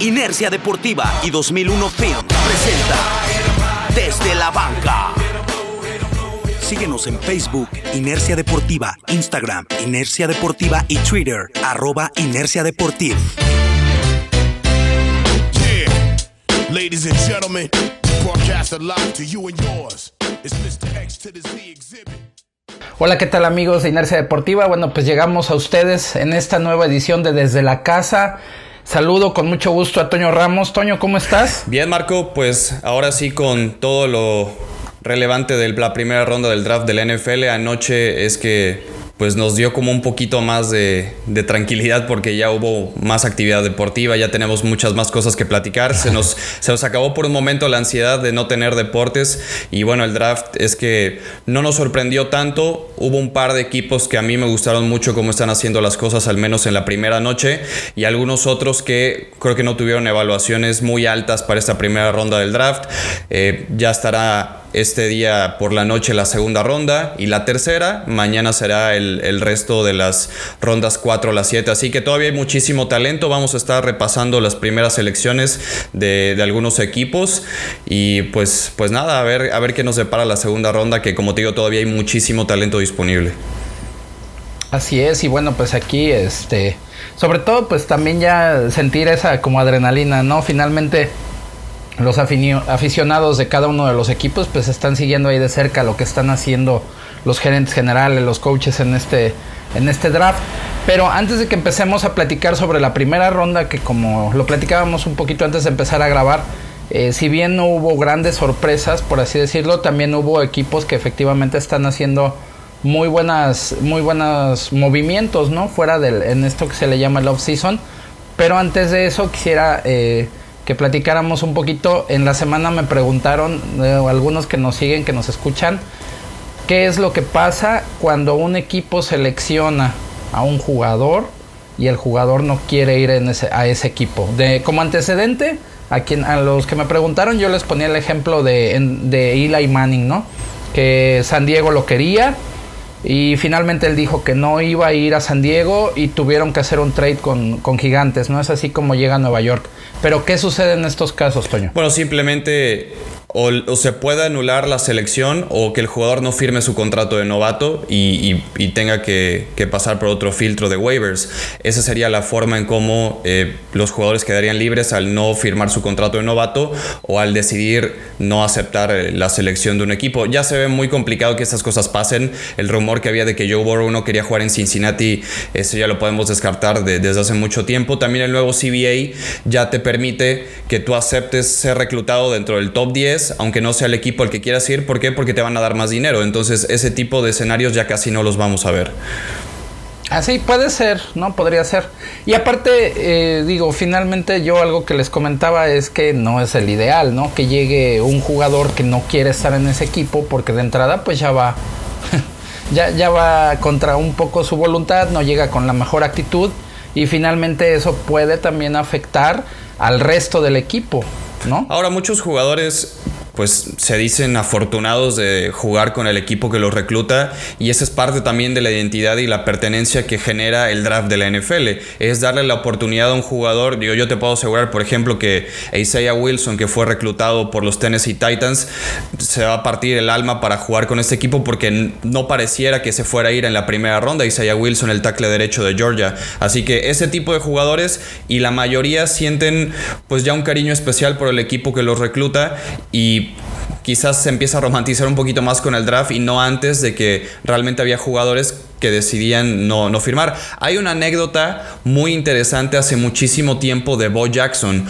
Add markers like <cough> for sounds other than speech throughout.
Inercia Deportiva y 2001 Film presenta Desde la Banca. Síguenos en Facebook, Inercia Deportiva, Instagram, Inercia Deportiva y Twitter, arroba Inercia Deportiva. Ladies and gentlemen, broadcast live to you and yours. It's Mr. X to the Z exhibit. Hola, ¿qué tal amigos de Inercia Deportiva? Bueno, pues llegamos a ustedes en esta nueva edición de Desde la Casa. Saludo con mucho gusto a Toño Ramos. Toño, ¿cómo estás? Bien, Marco, pues ahora sí con todo lo relevante de la primera ronda del draft del NFL anoche es que pues nos dio como un poquito más de, tranquilidad porque ya hubo más actividad deportiva, ya tenemos muchas más cosas que platicar. Se nos, <laughs> se nos acabó por un momento la ansiedad de no tener deportes y bueno, el draft es que no nos sorprendió tanto. Hubo un par de equipos que a mí me gustaron mucho cómo están haciendo las cosas, al menos en la primera noche, y algunos otros que creo que no tuvieron evaluaciones muy altas para esta primera ronda del draft. Eh, ya estará este día por la noche la segunda ronda y la tercera. Mañana será el, resto de las rondas 4 a las 7. Así que todavía hay muchísimo talento. Vamos a estar repasando las primeras selecciones de, algunos equipos. Y pues, pues nada, a ver, a ver qué nos depara la segunda ronda, que como te digo, todavía hay muchísimo talento disponible. Así es, y bueno, pues aquí, este, sobre todo, pues también ya sentir esa como adrenalina, ¿no? Finalmente los aficionados de cada uno de los equipos pues están siguiendo ahí de cerca lo que están haciendo los gerentes generales, los coaches en este, en este draft. Pero antes de que empecemos a platicar sobre la primera ronda, que como lo platicábamos un poquito antes de empezar a grabar, eh, si bien no hubo grandes sorpresas, por así decirlo, también hubo equipos que efectivamente están haciendo muy buenas, muy buenos movimientos, ¿no? Fuera del, en esto que se le llama el off-season. Pero antes de eso quisiera eh, que platicáramos un poquito. En la semana me preguntaron, eh, algunos que nos siguen, que nos escuchan, qué es lo que pasa cuando un equipo selecciona a un jugador y el jugador no quiere ir en ese, a ese equipo. De, como antecedente, a, quien, a los que me preguntaron, yo les ponía el ejemplo de, de Eli Manning, ¿no? Que San Diego lo quería, y finalmente él dijo que no iba a ir a San Diego y tuvieron que hacer un trade con, con, gigantes, ¿no? Es así como llega a Nueva York. Pero ¿qué sucede en estos casos, Toño? Bueno, simplemente o, se puede anular la selección o que el jugador no firme su contrato de novato y, tenga que, pasar por otro filtro de waivers. Esa sería la forma en cómo eh, los jugadores quedarían libres al no firmar su contrato de novato o al decidir no aceptar eh, la selección de un equipo. Ya se ve muy complicado que estas cosas pasen. El rumor que había de que Joe Burrow no quería jugar en Cincinnati, eso ya lo podemos descartar desde hace mucho tiempo. También el nuevo CBA ya te permite que tú aceptes ser reclutado dentro del top 10 aunque no sea el equipo al que quieras ir. ¿Por qué? Porque te van a dar más dinero. Entonces ese tipo de escenarios ya casi no los vamos a ver. Así puede ser, ¿no? Podría ser. Y aparte, eh, digo, finalmente yo algo que les comentaba es que no es el ideal, ¿no? Que llegue un jugador que no quiere estar en ese equipo porque de entrada pues ya va, <laughs> ya, ya va contra un poco su voluntad, no llega con la mejor actitud y finalmente eso puede también afectar al resto del equipo, ¿no? Ahora muchos jugadores pues se dicen afortunados de jugar con el equipo que los recluta y esa es parte también de la identidad y la pertenencia que genera el draft de la NFL. Es darle la oportunidad a un jugador, digo, yo te puedo asegurar, por ejemplo, que Isaiah Wilson, que fue reclutado por los Tennessee Titans, se va a partir el alma para jugar con este equipo porque no pareciera que se fuera a ir en la primera ronda Isaiah Wilson, el tackle derecho de Georgia. Así que ese tipo de jugadores y la mayoría sienten pues ya un cariño especial por el equipo que los recluta y quizás se empieza a romantizar un poquito más con el draft y no antes de que realmente había jugadores que decidían no, no firmar. Hay una anécdota muy interesante hace muchísimo tiempo de Bo Jackson.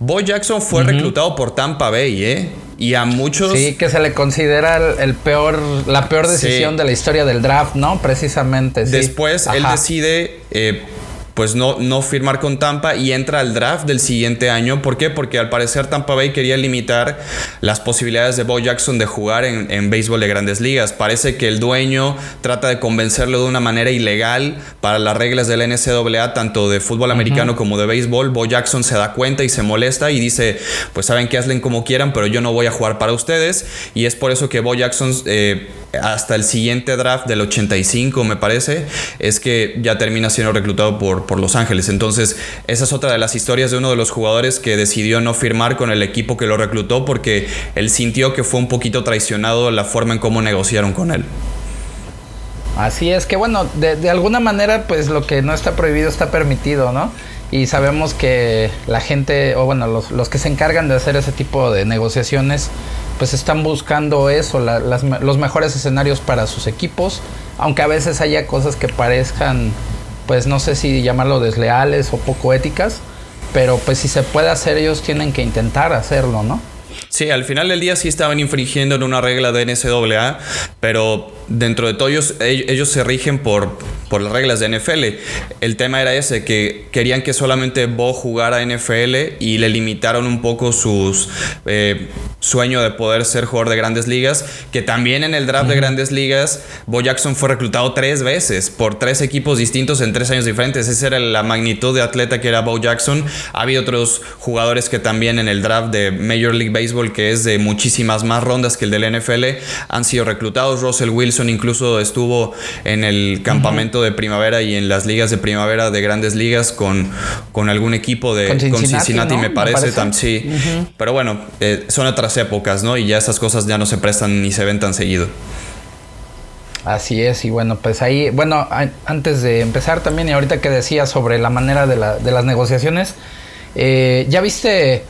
Bo Jackson fue reclutado por Tampa Bay, ¿eh? Y a muchos. Sí, que se le considera el, peor, la peor decisión de la historia del draft, ¿no? Precisamente. Después él decide. Eh, pues no, no firmar con Tampa y entra al draft del siguiente año. ¿Por qué? Porque al parecer Tampa Bay quería limitar las posibilidades de Bo Jackson de jugar en, en béisbol de grandes ligas. Parece que el dueño trata de convencerlo de una manera ilegal para las reglas del NCAA, tanto de fútbol americano como de béisbol. Bo Jackson se da cuenta y se molesta y dice, pues saben que hazlen como quieran, pero yo no voy a jugar para ustedes. Y es por eso que Bo Jackson... Eh, hasta el siguiente draft del 85, me parece, es que ya termina siendo reclutado por, por Los Ángeles. Entonces, esa es otra de las historias de uno de los jugadores que decidió no firmar con el equipo que lo reclutó porque él sintió que fue un poquito traicionado la forma en cómo negociaron con él. Así es que bueno, de, alguna manera pues lo que no está prohibido está permitido, ¿no? Y sabemos que la gente, o bueno, los, los que se encargan de hacer ese tipo de negociaciones, pues están buscando eso, los mejores escenarios para sus equipos, aunque a veces haya cosas que parezcan, pues no sé si llamarlo desleales o poco éticas, pero pues si se puede hacer ellos tienen que intentar hacerlo, ¿no? Sí, al final del día sí estaban infringiendo en una regla de NCAA, pero dentro de todo ellos, ellos se rigen por, por las reglas de NFL. El tema era ese, que querían que solamente Bo jugara NFL y le limitaron un poco sus eh, sueño de poder ser jugador de grandes ligas, que también en el draft de grandes ligas, Bo Jackson fue reclutado tres veces por tres equipos distintos en tres años diferentes. Esa era la magnitud de atleta que era Bo Jackson. Ha habido otros jugadores que también en el draft de Major League Baseball, que es de muchísimas más rondas que el del NFL, han sido reclutados. Russell Wilson incluso estuvo en el campamento de primavera y en las ligas de primavera de grandes ligas con, con algún equipo de con Cincinnati, me parece, sí. Pero bueno, eh, son otras épocas, ¿no? Y ya esas cosas ya no se prestan ni se ven tan seguido. Así es, y bueno, pues ahí, bueno, antes de empezar también, y ahorita que decía sobre la manera de, la, de las negociaciones, eh, ¿ya viste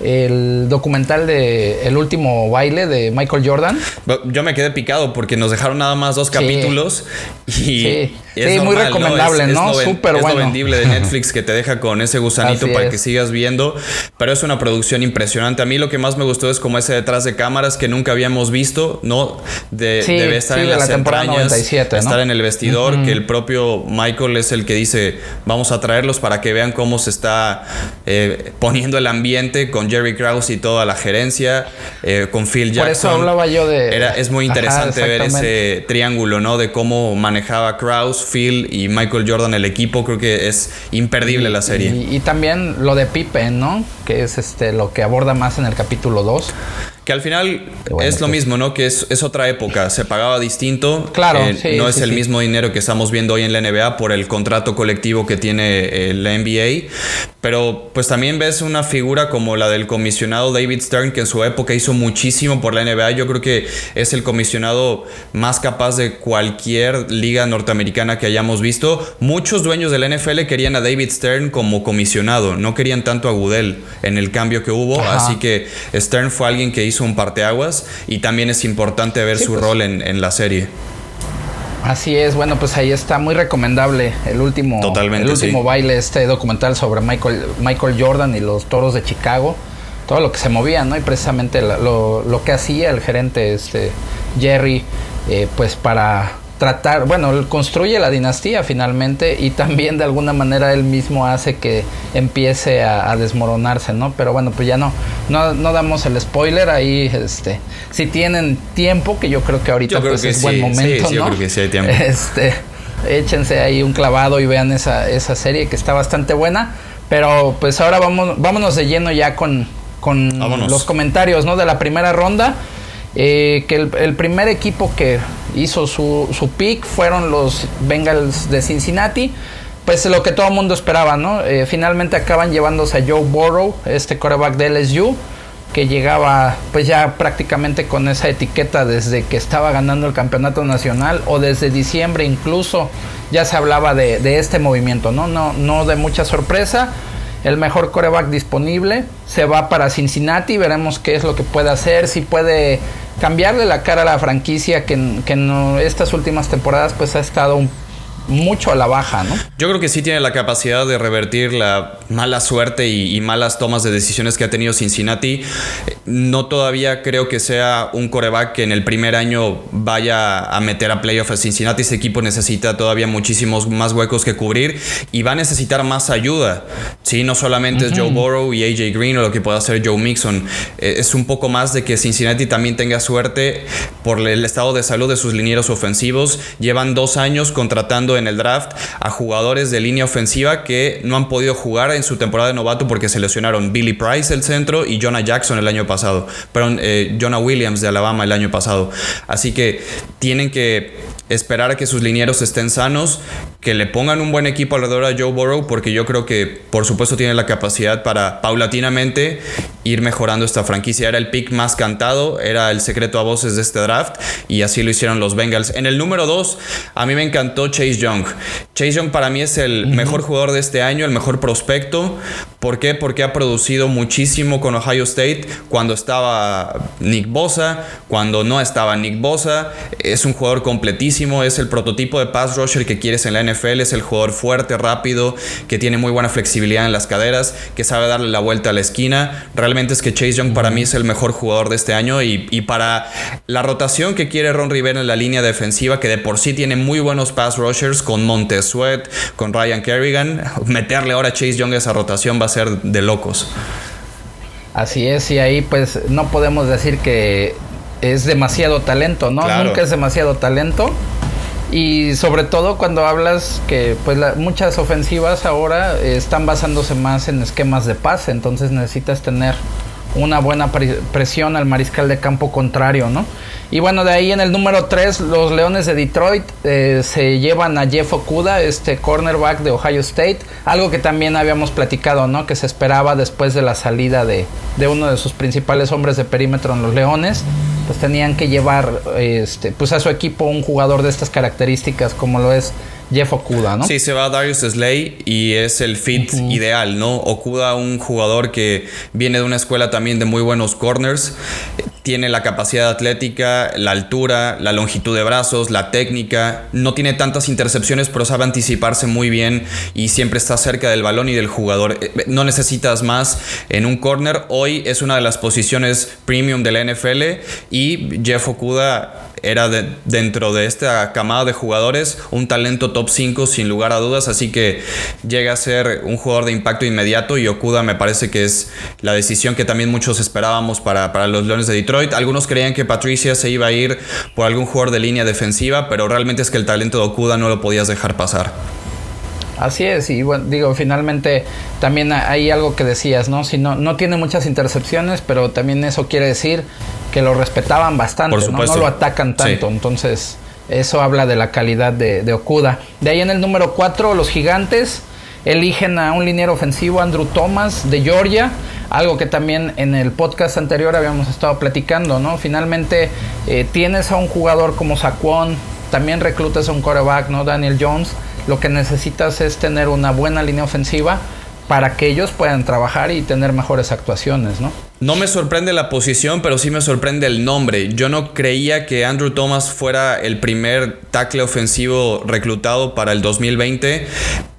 el documental de El último baile de Michael Jordan. Yo me quedé picado porque nos dejaron nada más dos capítulos y sí, muy recomendable, ¿no? Súper bueno. Es lo vendible de Netflix que te deja con ese gusanito para que sigas viendo, pero es una producción impresionante. A mí lo que más me gustó es como ese detrás de cámaras que nunca habíamos visto, ¿no? De, debe estar en las la entrañas, 97, estar en el vestidor, que el propio Michael es el que dice, vamos a traerlos para que vean cómo se está eh, poniendo el ambiente con Jerry Krause y toda la gerencia, eh, con Phil Jackson. Por eso hablaba yo de... Era, es muy interesante ver ese triángulo, ¿no? De cómo manejaba Krause Phil y Michael Jordan el equipo, creo que es imperdible la serie. Y, también lo de Pippen, ¿no? Que es este lo que aborda más en el capítulo 2. Que al final es lo pues. mismo, ¿no? Que es, otra época, se pagaba distinto. Claro. Eh, no es el mismo dinero que estamos viendo hoy en la NBA por el contrato colectivo que tiene eh, la NBA. Pero pues también ves una figura como la del comisionado David Stern, que en su época hizo muchísimo por la NBA. Yo creo que es el comisionado más capaz de cualquier liga norteamericana que hayamos visto. Muchos dueños de la NFL querían a David Stern como comisionado, no querían tanto a Goodell en el cambio que hubo. Así que Stern fue alguien que hizo un parteaguas y también es importante ver su pues. rol en, la serie. Así es, bueno, pues ahí está muy recomendable el último, el último baile, este documental sobre Michael, Michael Jordan y los toros de Chicago, todo lo que se movía, ¿no? Y precisamente lo, lo que hacía el gerente este, Jerry, eh, pues para tratar, bueno, él construye la dinastía finalmente y también de alguna manera él mismo hace que empiece a, desmoronarse, ¿no? Pero bueno, pues ya no, no, damos el spoiler ahí, este, si tienen tiempo, que yo creo que ahorita pues es buen momento, sí, ¿no? Yo creo que sí hay tiempo. Este, échense ahí un clavado y vean esa, esa serie que está bastante buena, pero pues ahora vamos, vámonos de lleno ya con, con los comentarios, ¿no? De la primera ronda. Eh, que el, primer equipo que hizo su, su pick fueron los Bengals de Cincinnati. Pues lo que todo el mundo esperaba, ¿no? Eh, finalmente acaban llevándose a Joe Burrow, este quarterback de LSU, que llegaba pues ya prácticamente con esa etiqueta desde que estaba ganando el campeonato nacional o desde diciembre incluso ya se hablaba de, de este movimiento, ¿no? No, no de mucha sorpresa el mejor coreback disponible. Se va para Cincinnati, veremos qué es lo que puede hacer, si puede cambiarle la cara a la franquicia que, en estas últimas temporadas pues ha estado un mucho a la baja, ¿no? Yo creo que sí tiene la capacidad de revertir la mala suerte y, malas tomas de decisiones que ha tenido Cincinnati. No todavía creo que sea un coreback que en el primer año vaya a meter a playoff a Cincinnati. Ese equipo necesita todavía muchísimos más huecos que cubrir y va a necesitar más ayuda. Sí, no solamente es Joe Burrow y AJ Green o lo que pueda hacer Joe Mixon. Eh, es un poco más de que Cincinnati también tenga suerte por el estado de salud de sus linieros ofensivos. Llevan dos años contratando en el draft a jugadores de línea ofensiva que no han podido jugar en su temporada de novato porque se lesionaron Billy Price el centro y Jonah Jackson el año pasado, perdón, eh, Jonah Williams de Alabama el año pasado. Así que tienen que esperar a que sus linieros estén sanos, que le pongan un buen equipo alrededor a Joe Burrow, porque yo creo que por supuesto tiene la capacidad para paulatinamente ir mejorando esta franquicia. Era el pick más cantado, era el secreto a voces de este draft y así lo hicieron los Bengals. En el número 2, a mí me encantó Chase Young. Chase Young para mí es el mejor jugador de este año, el mejor prospecto. ¿Por qué? Porque ha producido muchísimo con Ohio State cuando estaba Nick Bosa, cuando no estaba Nick Bosa. Es un jugador completísimo es el prototipo de pass rusher que quieres en la NFL, es el jugador fuerte, rápido, que tiene muy buena flexibilidad en las caderas, que sabe darle la vuelta a la esquina. Realmente es que Chase Young para mí es el mejor jugador de este año y, para la rotación que quiere Ron Rivera en la línea defensiva, que de por sí tiene muy buenos pass rushers con Montez Sweat, con Ryan Kerrigan, meterle ahora a Chase Young a esa rotación va a ser de locos. Así es, y ahí pues no podemos decir que es demasiado talento, ¿no? Nunca es demasiado talento. Y sobre todo cuando hablas que pues muchas ofensivas ahora están basándose más en esquemas de pase, entonces necesitas tener una buena presión al mariscal de campo contrario, ¿no? Y bueno, de ahí en el número 3, los Leones de Detroit eh, se llevan a Jeff Okuda, este cornerback de Ohio State, algo que también habíamos platicado, ¿no? Que se esperaba después de la salida de, de uno de sus principales hombres de perímetro en los Leones, pues tenían que llevar este, pues a su equipo un jugador de estas características como lo es Jeff Okuda, ¿no? Sí, se va a Darius Slay y es el fit ideal, ¿no? Okuda, un jugador que viene de una escuela también de muy buenos corners, tiene la capacidad atlética, la altura, la longitud de brazos, la técnica, no tiene tantas intercepciones, pero sabe anticiparse muy bien y siempre está cerca del balón y del jugador. Eh, no necesitas más en un corner. Hoy es una de las posiciones premium de la NFL y Jeff Okuda era dentro de esta camada de jugadores un talento top 5 sin lugar a dudas, así que llega a ser un jugador de impacto inmediato y Okuda me parece que es la decisión que también muchos esperábamos para, para los Leones de Detroit. Algunos creían que Patricia se iba a ir por algún jugador de línea defensiva, pero realmente es que el talento de Okuda no lo podías dejar pasar. Así es, y bueno, digo, finalmente también hay algo que decías, ¿no? Si no, no tiene muchas intercepciones, pero también eso quiere decir que lo respetaban bastante, ¿no? ¿no? lo atacan tanto. Entonces, eso habla de la calidad de, Okuda. De ahí en el número 4, los gigantes eligen a un liniero ofensivo, Andrew Thomas, de Georgia. Algo que también en el podcast anterior habíamos estado platicando, ¿no? Finalmente eh, tienes a un jugador como Saquon, también reclutas a un quarterback, ¿no? Daniel Jones. Lo que necesitas es tener una buena línea ofensiva para que ellos puedan trabajar y tener mejores actuaciones, ¿no? No me sorprende la posición, pero sí me sorprende el nombre. Yo no creía que Andrew Thomas fuera el primer tackle ofensivo reclutado para el 2020,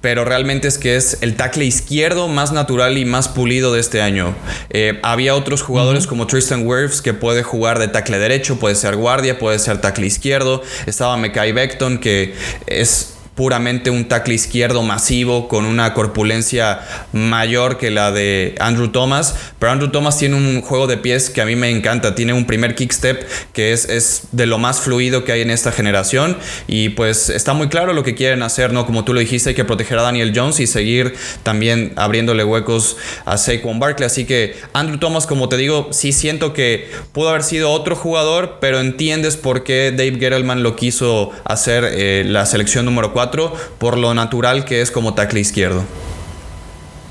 pero realmente es que es el tackle izquierdo más natural y más pulido de este año. Eh, había otros jugadores como Tristan Wirfs que puede jugar de tackle derecho, puede ser guardia, puede ser tackle izquierdo. Estaba Mekai Beckton que es puramente un tackle izquierdo masivo con una corpulencia mayor que la de Andrew Thomas, pero Andrew Thomas tiene un juego de pies que a mí me encanta, tiene un primer kick step que es, es de lo más fluido que hay en esta generación. Y pues está muy claro lo que quieren hacer, ¿no? Como tú lo dijiste, hay que proteger a Daniel Jones y seguir también abriéndole huecos a Saquon Barkley, así que Andrew Thomas, como te digo, sí siento que pudo haber sido otro jugador, pero entiendes por qué Dave Gettleman lo quiso hacer eh, la selección número 4 por lo natural que es como tackle izquierdo.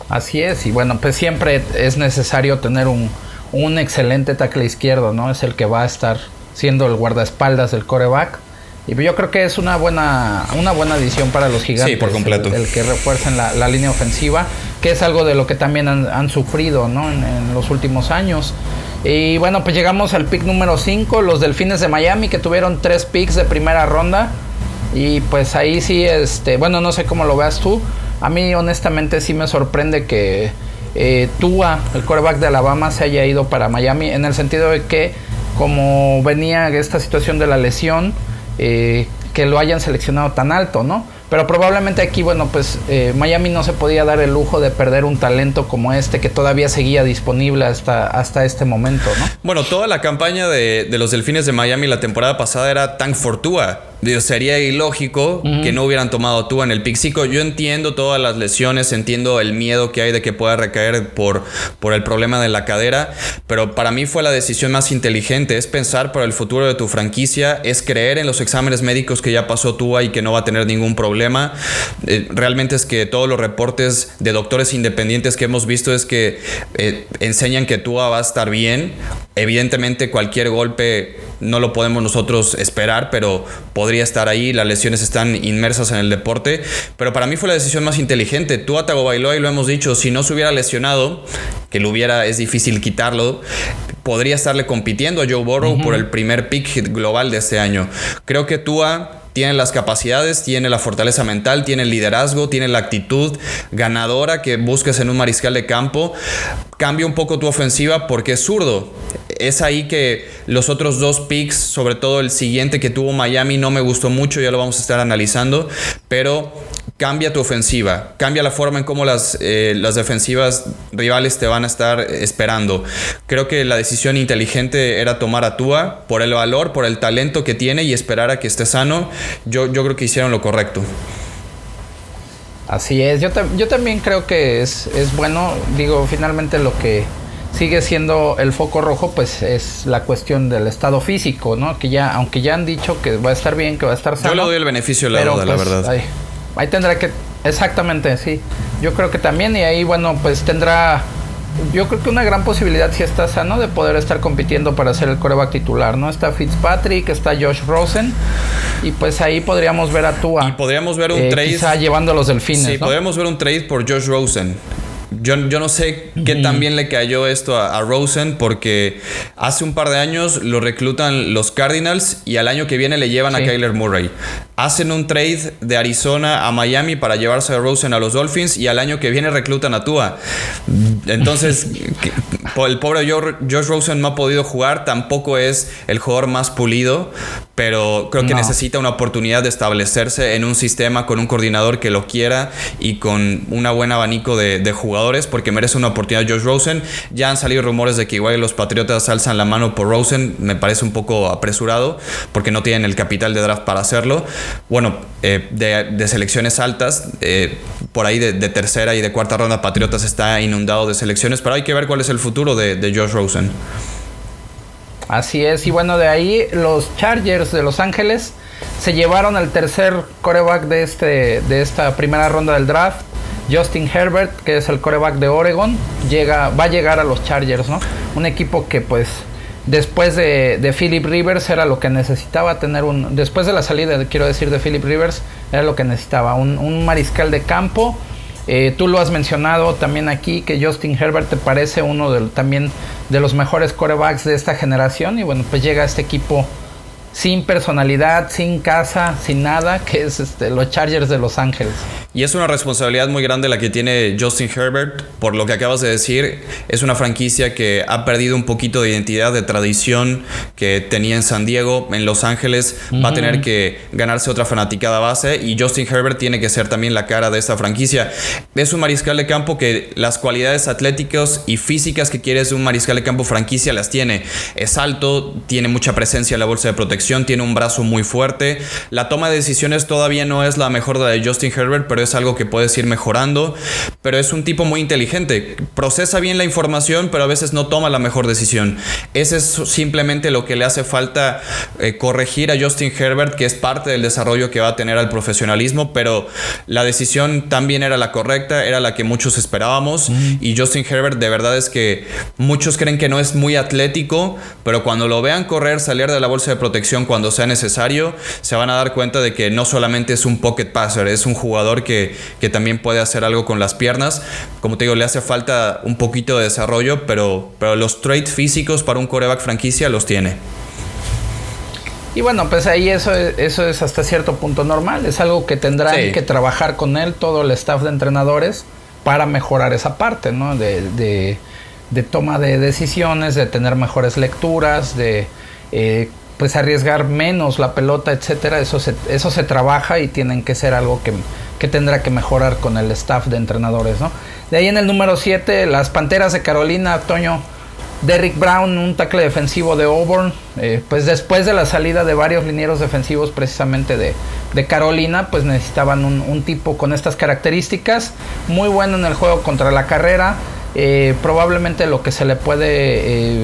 Así es, y bueno, pues siempre es necesario tener un, excelente tackle izquierdo, ¿no? Es el que va a estar siendo el guardaespaldas del coreback. Y yo creo que es una buena, una buena adición para los gigantes. Sí, por completo. El, que refuercen la, línea ofensiva, que es algo de lo que también han, sufrido ¿no? en, en, los últimos años. Y bueno, pues llegamos al pick número 5, los Delfines de Miami, que tuvieron tres picks de primera ronda. Y pues ahí sí, este, bueno, no sé cómo lo veas tú. A mí honestamente sí me sorprende que eh, Tua, el quarterback de Alabama, se haya ido para Miami en el sentido de que como venía esta situación de la lesión, eh, que lo hayan seleccionado tan alto, ¿no? Pero probablemente aquí, bueno, pues eh, Miami no se podía dar el lujo de perder un talento como este que todavía seguía disponible hasta, hasta este momento, ¿no? Bueno, toda la campaña de, de los Delfines de Miami la temporada pasada era tan sería ilógico que no hubieran tomado tú en el pick Yo entiendo todas las lesiones, entiendo el miedo que hay de que pueda recaer por, por el problema de la cadera, pero para mí fue la decisión más inteligente. Es pensar por el futuro de tu franquicia, es creer en los exámenes médicos que ya pasó Tua y que no va a tener ningún problema. Eh, realmente es que todos los reportes de doctores independientes que hemos visto es que eh, enseñan que Tua va a estar bien. Evidentemente cualquier golpe no lo podemos nosotros esperar, pero podría estar ahí. Las lesiones están inmersas en el deporte. Pero para mí fue la decisión más inteligente. Tú Tua Tagovailoa, y lo hemos dicho, si no se hubiera lesionado, que lo hubiera, es difícil quitarlo, podría estarle compitiendo a Joe Burrow por el primer pick global de este año. Creo que Tua tiene las capacidades, tiene la fortaleza mental, tiene el liderazgo, tiene la actitud ganadora que busques en un mariscal de campo. Cambia un poco tu ofensiva porque es zurdo. Es ahí que los otros dos picks, sobre todo el siguiente que tuvo Miami, no me gustó mucho, ya lo vamos a estar analizando, pero cambia tu ofensiva, cambia la forma en cómo las, eh, las defensivas rivales te van a estar esperando. Creo que la decisión inteligente era tomar a Tua por el valor, por el talento que tiene y esperar a que esté sano. Yo, yo creo que hicieron lo correcto. Así es, yo, yo también creo que es, es bueno, digo, finalmente lo que sigue siendo el foco rojo, pues es la cuestión del estado físico, ¿no? Que ya, aunque ya han dicho que va a estar bien, que va a estar sano. Yo le doy el beneficio de la duda, la pues, verdad. Ahí tendrá que, exactamente, sí. Yo creo que también, y ahí, bueno, pues tendrá, yo creo que una gran posibilidad, si está sano, de poder estar compitiendo para ser el coreback titular, ¿no? Está Fitzpatrick, está Josh Rosen, y pues ahí podríamos ver a Tua. Y podríamos ver un eh, trade. Quizá llevando a los delfines. Sí, podríamos ver un trade por Josh Rosen. Yo, no sé qué tan bien le cayó esto a, Rosen porque hace un par de años lo reclutan los Cardinals y al año que viene le llevan a Kyler Murray. Hacen un trade de Arizona a Miami para llevarse a Rosen a los Dolphins y al año que viene reclutan a Tua. Entonces, <laughs> el pobre Josh Rosen no ha podido jugar, tampoco es el jugador más pulido, pero creo que necesita una oportunidad de establecerse en un sistema con un coordinador que lo quiera y con un buen abanico de, de jugadores porque merece una oportunidad Josh Rosen. Ya han salido rumores de que igual los Patriotas alzan la mano por Rosen. Me parece un poco apresurado porque no tienen el capital de draft para hacerlo. Bueno, eh, de, selecciones altas, eh, por ahí de, tercera y de cuarta ronda, Patriotas está inundado de selecciones, pero hay que ver cuál es el futuro de, de Josh Rosen. Así es, y bueno, de ahí los Chargers de Los Ángeles se llevaron al tercer coreback de, este, de esta primera ronda del draft. Justin Herbert, que es el coreback de Oregon, llega, va a llegar a los Chargers, ¿no? Un equipo que pues después de, Philip Rivers era lo que necesitaba tener un... Después de la salida, quiero decir, de Philip Rivers, era lo que necesitaba, un, mariscal de campo. Eh, tú lo has mencionado también aquí, que Justin Herbert te parece uno de, también de los mejores corebacks de esta generación. Y bueno, pues llega a este equipo sin personalidad, sin casa, sin nada, que es este, los Chargers de Los Ángeles. Y es una responsabilidad muy grande la que tiene Justin Herbert, por lo que acabas de decir. Es una franquicia que ha perdido un poquito de identidad, de tradición que tenía en San Diego, en Los Ángeles. Va a tener que ganarse otra fanaticada base y Justin Herbert tiene que ser también la cara de esta franquicia. Es un mariscal de campo que las cualidades atléticas y físicas que quieres de un mariscal de campo franquicia las tiene. Es alto, tiene mucha presencia en la bolsa de protección tiene un brazo muy fuerte. La toma de decisiones todavía no es la mejor de la de Justin Herbert, pero es algo que puedes ir mejorando. Pero es un tipo muy inteligente. Procesa bien la información, pero a veces no toma la mejor decisión. Ese es simplemente lo que le hace falta eh, corregir a Justin Herbert, que es parte del desarrollo que va a tener al profesionalismo, pero la decisión también era la correcta, era la que muchos esperábamos. Y Justin Herbert de verdad es que muchos creen que no es muy atlético, pero cuando lo vean correr, salir de la bolsa de protección, cuando sea necesario, se van a dar cuenta de que no solamente es un pocket passer, es un jugador que, también puede hacer algo con las piernas. Como te digo, le hace falta un poquito de desarrollo, pero, pero los traits físicos para un coreback franquicia los tiene. Y bueno, pues ahí eso, eso es hasta cierto punto normal. Es algo que tendrán que trabajar con él, todo el staff de entrenadores, para mejorar esa parte, ¿no? De, de, toma de decisiones, de tener mejores lecturas, de eh, pues arriesgar menos la pelota, etcétera, eso se, eso se trabaja y tienen que ser algo que, tendrá que mejorar con el staff de entrenadores, ¿no? De ahí en el número 7, las Panteras de Carolina, Toño, Derrick Brown, un tackle defensivo de Auburn, eh, pues después de la salida de varios linieros defensivos precisamente de, Carolina, pues necesitaban un, tipo con estas características, muy bueno en el juego contra la carrera, eh, probablemente lo que se le puede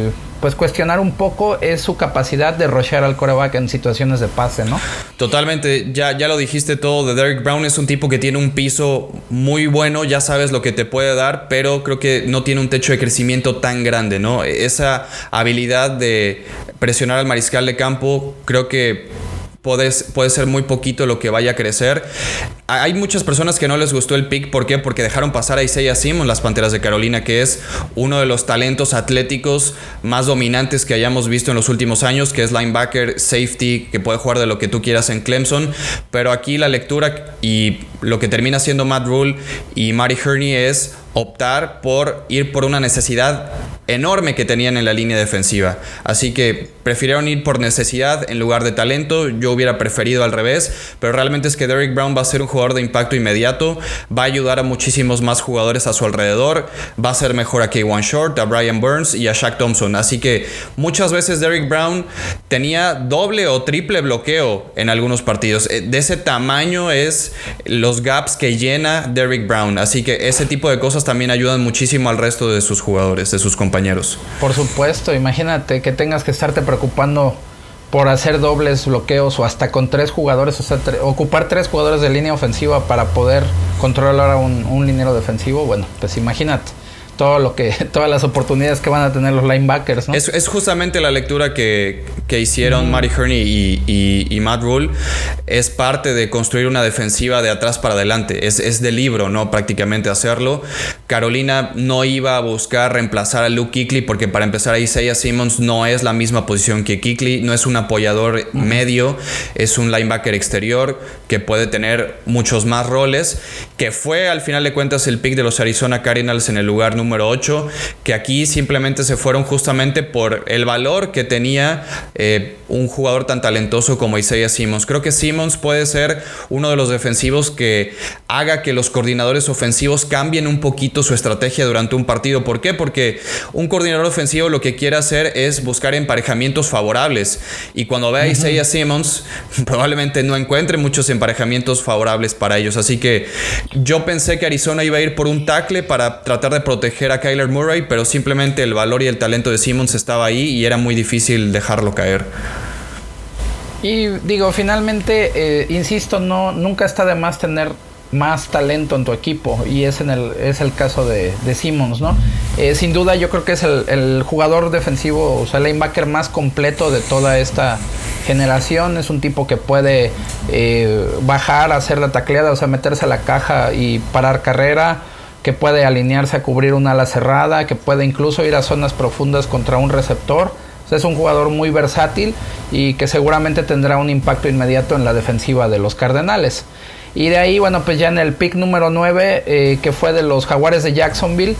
eh, pues cuestionar un poco es su capacidad de rushear al coreback en situaciones de pase, ¿no? Totalmente, ya, ya lo dijiste todo, de Derek Brown es un tipo que tiene un piso muy bueno, ya sabes lo que te puede dar, pero creo que no tiene un techo de crecimiento tan grande, ¿no? Esa habilidad de presionar al mariscal de campo, creo que puede, ser muy poquito lo que vaya a crecer. Hay muchas personas que no les gustó el pick. ¿Por qué? Porque dejaron pasar a Isaiah Simon, las Panteras de Carolina, que es uno de los talentos atléticos más dominantes que hayamos visto en los últimos años, que es linebacker, safety, que puede jugar de lo que tú quieras en Clemson. Pero aquí la lectura y lo que termina siendo Matt Rule y Mari Herney es optar por ir por una necesidad enorme que tenían en la línea defensiva. Así que prefirieron ir por necesidad en lugar de talento. Yo hubiera preferido al revés, pero realmente es que Derrick Brown va a ser un jugador de impacto inmediato, va a ayudar a muchísimos más jugadores a su alrededor, va a ser mejor a K1 Short, a Brian Burns y a Shaq Thompson. Así que muchas veces Derrick Brown tenía doble o triple bloqueo en algunos partidos. Eh, de ese tamaño es los gaps que llena Derrick Brown. Así que ese tipo de cosas también ayudan muchísimo al resto de sus jugadores, de sus compañeros. Por supuesto, imagínate que tengas que estarte preocupando por hacer dobles bloqueos o hasta con tres jugadores, o sea, ocupar tres jugadores de línea ofensiva para poder controlar a un, un liniero defensivo, bueno, pues imagínate todo lo que, <laughs> todas las oportunidades que van a tener los linebackers. ¿no? Es, justamente la lectura que, que hicieron Mari Herney y, y, Matt Rule. Es parte de construir una defensiva de atrás para adelante. Es, es de libro, ¿no? Prácticamente hacerlo. Carolina no iba a buscar reemplazar a Luke Kickley porque para empezar Isaiah Simmons no es la misma posición que Kickley, no es un apoyador medio, es un linebacker exterior que puede tener muchos más roles, que fue al final de cuentas el pick de los Arizona Cardinals en el lugar número número 8, que aquí simplemente se fueron justamente por el valor que tenía eh, un jugador tan talentoso como Isaiah Simmons. Creo que Simmons puede ser uno de los defensivos que haga que los coordinadores ofensivos cambien un poquito su estrategia durante un partido. ¿Por qué? Porque un coordinador ofensivo lo que quiere hacer es buscar emparejamientos favorables. Y cuando ve a Isaiah Simmons, <laughs> probablemente no encuentre muchos emparejamientos favorables para ellos. Así que yo pensé que Arizona iba a ir por un tackle para tratar de proteger era Kyler Murray, pero simplemente el valor y el talento de Simmons estaba ahí y era muy difícil dejarlo caer. Y digo, finalmente, eh, insisto, no, nunca está de más tener más talento en tu equipo y es, en el, es el caso de, Simmons, ¿no? Eh, sin duda yo creo que es el, jugador defensivo, o sea, el linebacker más completo de toda esta generación, es un tipo que puede eh, bajar, hacer la tacleada, o sea, meterse a la caja y parar carrera, que puede alinearse a cubrir una ala cerrada, que puede incluso ir a zonas profundas contra un receptor. Es un jugador muy versátil y que seguramente tendrá un impacto inmediato en la defensiva de los Cardenales. Y de ahí, bueno, pues ya en el pick número 9, eh, que fue de los Jaguares de Jacksonville,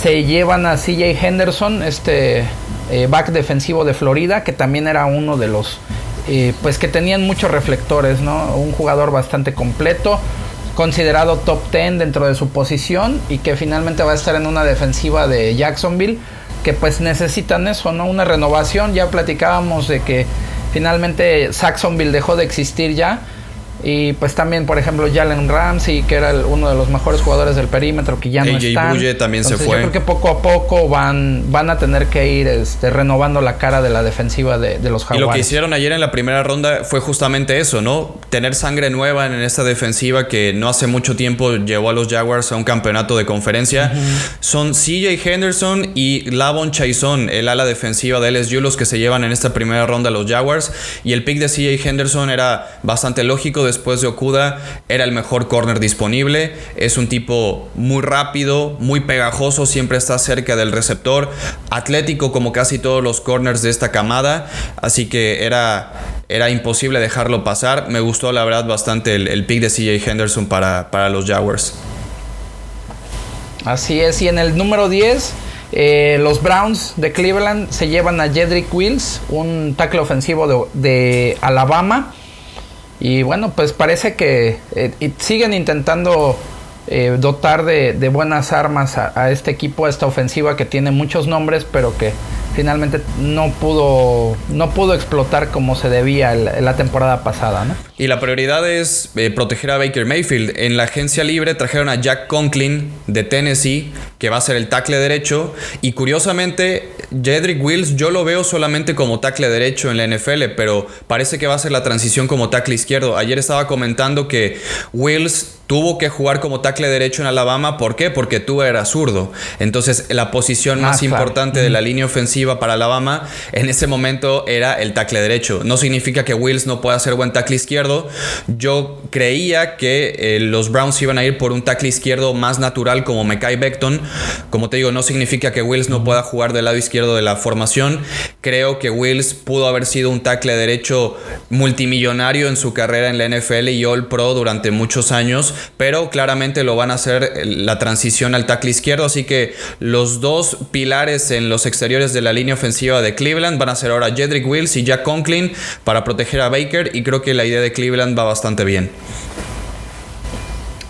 se llevan a CJ Henderson, este eh, back defensivo de Florida, que también era uno de los, eh, pues que tenían muchos reflectores, ¿no? Un jugador bastante completo, considerado top 10 dentro de su posición y que finalmente va a estar en una defensiva de Jacksonville que pues necesitan eso, ¿no? Una renovación, ya platicábamos de que finalmente Saxonville dejó de existir ya y pues también, por ejemplo, Jalen Ramsey, que era uno de los mejores jugadores del perímetro, que ya no está. Bulle también se fue. Yo creo que poco a poco van, van a tener que ir este, renovando la cara de la defensiva de, los Jaguares. Y lo que hicieron ayer en la primera ronda fue justamente eso, ¿no? Tener sangre nueva en esta defensiva que no hace mucho tiempo llevó a los Jaguars a un campeonato de conferencia. Son CJ Henderson y Lavon Chaison, el ala defensiva de LSU, los que se llevan en esta primera ronda a los Jaguars. Y el pick de CJ Henderson era bastante lógico después de Okuda, era el mejor corner disponible. Es un tipo muy rápido, muy pegajoso, siempre está cerca del receptor, atlético como casi todos los corners de esta camada, así que era, era imposible dejarlo pasar. Me gustó la verdad bastante el, pick de CJ Henderson para, para, los Jaguars. Así es, y en el número 10... Eh, los Browns de Cleveland se llevan a Jedrick Wills, un tackle ofensivo de, de Alabama. Y bueno, pues parece que eh, siguen intentando eh, dotar de, buenas armas a, este equipo, a esta ofensiva que tiene muchos nombres, pero que finalmente no pudo, no pudo explotar como se debía la temporada pasada. ¿no? Y la prioridad es eh, proteger a Baker Mayfield. En la agencia libre trajeron a Jack Conklin de Tennessee, que va a ser el tackle derecho. Y curiosamente, Jedrick Wills yo lo veo solamente como tackle derecho en la NFL, pero parece que va a ser la transición como tackle izquierdo. Ayer estaba comentando que Wills tuvo que jugar como tackle derecho en Alabama. ¿Por qué? Porque tú eras zurdo. Entonces, la posición más ah, importante de la línea ofensiva para Alabama en ese momento era el tackle derecho. No significa que Wills no pueda ser buen tackle izquierdo. Yo creía que eh, los Browns iban a ir por un tackle izquierdo más natural como Mekai Beckton. Como te digo, no significa que Wills no pueda jugar del lado izquierdo de la formación. Creo que Wills pudo haber sido un tackle derecho multimillonario en su carrera en la NFL y All Pro durante muchos años pero claramente lo van a hacer la transición al tackle izquierdo, así que los dos pilares en los exteriores de la línea ofensiva de Cleveland van a ser ahora Jedrick Wills y Jack Conklin para proteger a Baker y creo que la idea de Cleveland va bastante bien.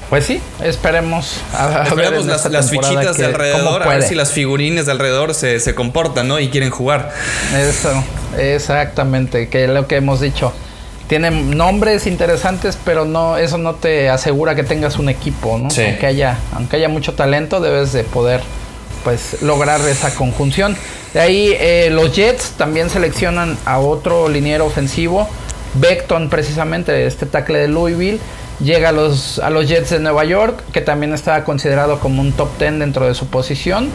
Pues sí, esperemos. A, esperemos las, fichitas de alrededor, a ver si las figurines de alrededor se, se comportan, ¿no? Y quieren jugar. Eso, exactamente, que es lo que hemos dicho tienen nombres interesantes, pero no, eso no te asegura que tengas un equipo, ¿no? Aunque haya, aunque haya mucho talento, debes de poder pues lograr esa conjunción. De ahí eh, los Jets también seleccionan a otro liniero ofensivo, Beckton precisamente, este tackle de Louisville. Llega a los, a los Jets de Nueva York, que también está considerado como un top 10 dentro de su posición.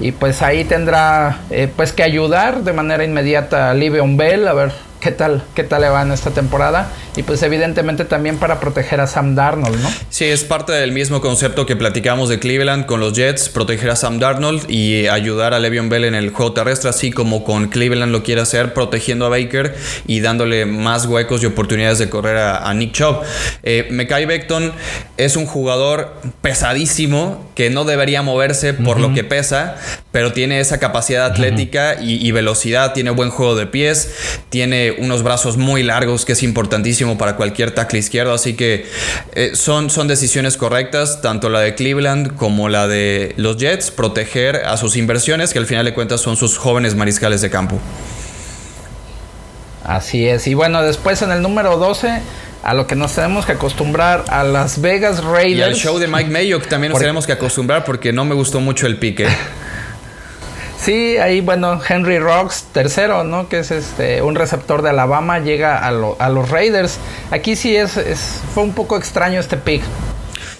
Y pues ahí tendrá eh, pues que ayudar de manera inmediata a Livion Bell, a ver qué tal, qué tal le va en esta temporada. Y pues evidentemente también para proteger a Sam Darnold, ¿no? Sí, es parte del mismo concepto que platicamos de Cleveland con los Jets, proteger a Sam Darnold y ayudar a Le'Veon Bell en el juego terrestre, así como con Cleveland lo quiere hacer, protegiendo a Baker y dándole más huecos y oportunidades de correr a, Nick Chubb. Eh, Mekai Beckton es un jugador pesadísimo que no debería moverse por lo que pesa, pero tiene esa capacidad atlética y, y velocidad, tiene buen juego de pies, tiene unos brazos muy largos que es importantísimo para cualquier tackle izquierdo, así que eh, son, son decisiones correctas, tanto la de Cleveland como la de los Jets, proteger a sus inversiones, que al final de cuentas son sus jóvenes mariscales de campo. Así es, y bueno, después en el número 12 a lo que nos tenemos que acostumbrar a Las Vegas Raiders. Y al show de Mike Mayo que también nos tenemos que acostumbrar porque no me gustó mucho el pique. <laughs> Sí, ahí bueno, Henry Rocks, tercero, ¿no? Que es este un receptor de Alabama, llega a, a los Raiders. Aquí sí es, es, fue un poco extraño este pick.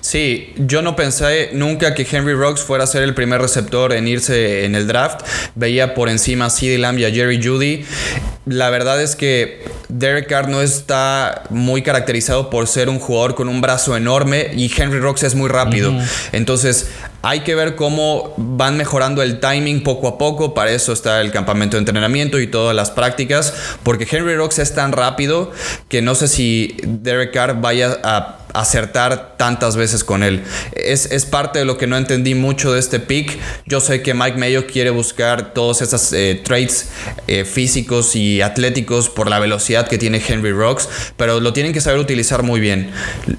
Sí, yo no pensé nunca que Henry Rocks fuera a ser el primer receptor en irse en el draft. Veía por encima a CeeDee Lamb y a Jerry Judy. La verdad es que Derek Carr no está muy caracterizado por ser un jugador con un brazo enorme y Henry Rocks es muy rápido. Entonces, hay que ver cómo van mejorando el timing poco a poco. Para eso está el campamento de entrenamiento y todas las prácticas. Porque Henry Rocks es tan rápido que no sé si Derek Carr vaya a acertar tantas veces con él. Es, parte de lo que no entendí mucho de este pick. Yo sé que Mike Mayo quiere buscar todos esos eh, traits eh, físicos y atléticos por la velocidad que tiene Henry Rocks, pero lo tienen que saber utilizar muy bien.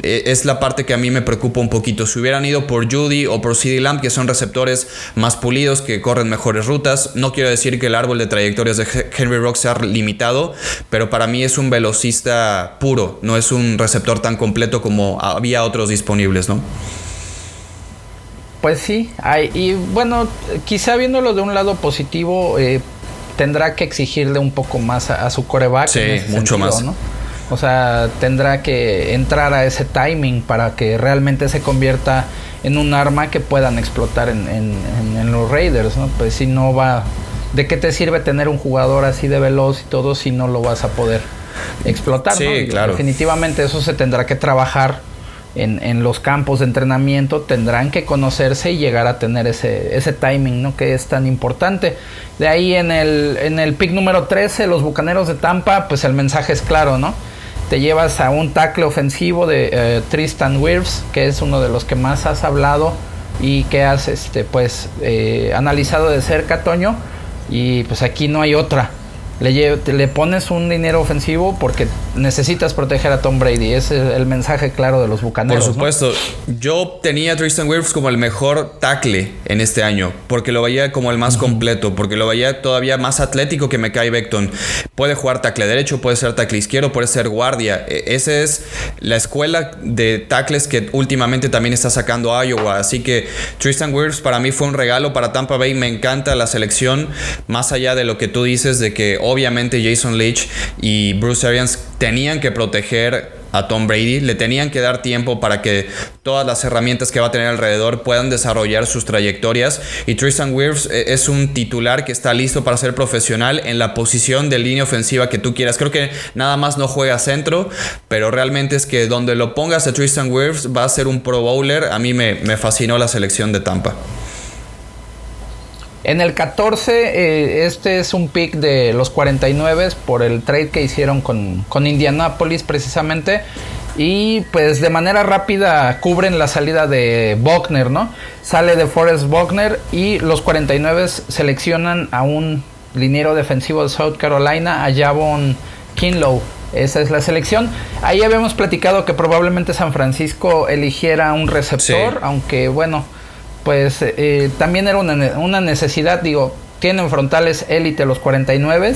E, es la parte que a mí me preocupa un poquito. Si hubieran ido por Judy o por CD Lamb, que son receptores más pulidos, que corren mejores rutas, no quiero decir que el árbol de trayectorias de Henry Rocks sea limitado, pero para mí es un velocista puro, no es un receptor tan completo como había otros disponibles, ¿no? Pues sí, hay, y bueno, quizá viéndolo de un lado positivo, eh, tendrá que exigirle un poco más a, su coreback. Sí, mucho más. ¿no? O sea, tendrá que entrar a ese timing para que realmente se convierta en un arma que puedan explotar en, en los Raiders, ¿no? Pues si no va... ¿De qué te sirve tener un jugador así de veloz y todo si no lo vas a poder explotar. Sí, claro. Definitivamente eso se tendrá que trabajar en, los campos de entrenamiento, tendrán que conocerse y llegar a tener ese, ese timing ¿no? que es tan importante. De ahí en el, en el pick número 13, los Bucaneros de Tampa, pues el mensaje es claro, ¿no? Te llevas a un tackle ofensivo de eh, Tristan Wirfs, que es uno de los que más has hablado y que has este, pues, eh, analizado de cerca, Toño. Y pues aquí no hay otra le, le pones un dinero ofensivo porque necesitas proteger a Tom Brady. Ese es el mensaje claro de los bucaneros. Por supuesto. Yo tenía a Tristan Wirfs como el mejor tackle en este año, porque lo veía como el más completo, porque lo veía todavía más atlético que Mekai Beckton. Puede jugar tackle derecho, puede ser tackle izquierdo, puede ser guardia. E, esa es la escuela de tackles que últimamente también está sacando Iowa. Así que Tristan Wirfs para mí fue un regalo para Tampa Bay. Me encanta la selección, más allá de lo que tú dices de que obviamente Jason Leach y Bruce Arians tenían que proteger a Tom Brady, le tenían que dar tiempo para que todas las herramientas que va a tener alrededor puedan desarrollar sus trayectorias y Tristan Wirfs eh, es un titular que está listo para ser profesional en la posición de línea ofensiva que tú quieras. Creo que nada más no juega centro, pero realmente es que donde lo pongas a Tristan Wirfs va a ser un pro bowler. A mí me, me fascinó la selección de Tampa. En el 14, eh, este es un pick de los 49 por el trade que hicieron con, con Indianapolis precisamente. Y pues de manera rápida cubren la salida de Buckner, ¿no? Sale de Forrest Buckner y los 49 seleccionan a un liniero defensivo de South Carolina, a Javon Kinlow. Esa es la selección. Ahí habíamos platicado que probablemente San Francisco eligiera un receptor, aunque bueno, pues eh, también era una, una, necesidad, digo, tienen frontales élite los 49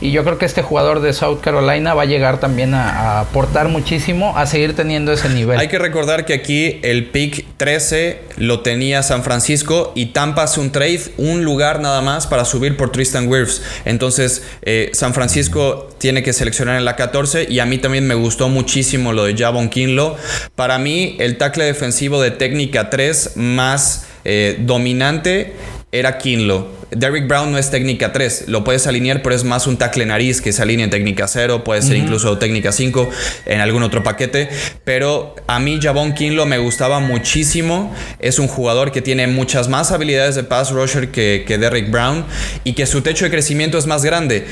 y yo creo que este jugador de South Carolina va a llegar también a, aportar muchísimo, a seguir teniendo ese nivel. Hay que recordar que aquí el pick 13 lo tenía San Francisco y Tampa hace un trade, un lugar nada más para subir por Tristan Wirfs. Entonces, eh, San Francisco tiene que seleccionar en la 14 y a mí también me gustó muchísimo lo de Javon Kinlo. Para mí, el tackle defensivo de técnica 3 más eh, dominante era Kinlo. Derrick Brown no es técnica 3, lo puedes alinear, pero es más un tackle nariz que se alinea en técnica 0, puede ser incluso técnica 5 en algún otro paquete. Pero a mí, Javon Kinlo me gustaba muchísimo. Es un jugador que tiene muchas más habilidades de pass rusher que, que Derrick Brown y que su techo de crecimiento es más grande.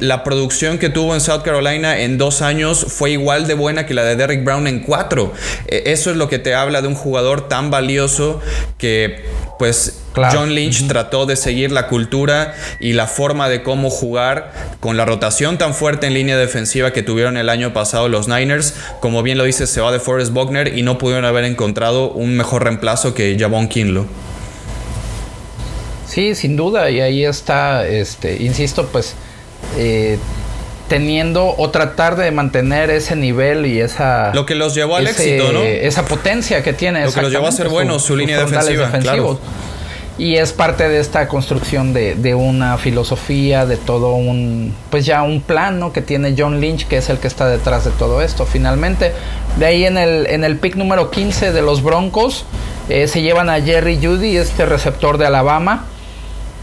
La producción que tuvo en South Carolina en dos años fue igual de buena que la de Derrick Brown en cuatro. E, eso es lo que te habla de un jugador tan valioso que, pues, John Lynch trató de seguir la cultura y la forma de cómo jugar con la rotación tan fuerte en línea defensiva que tuvieron el año pasado los Niners. Como bien lo dice, se va de Forrest Buckner y no pudieron haber encontrado un mejor reemplazo que Javon Kinlo. Sí, sin duda, y ahí está, este, insisto, pues eh, teniendo o tratar de mantener ese nivel y esa lo que los llevó al éxito, ¿no? Esa potencia que tiene. Lo que los llevó a ser buenos, su, línea defensiva. Claro y es parte de esta construcción de, de, una filosofía, de todo un, pues ya un plan ¿no? que tiene John Lynch, que es el que está detrás de todo esto. Finalmente, de ahí en el, en el pick número 15 de los Broncos, eh, se llevan a Jerry Judy, este receptor de Alabama,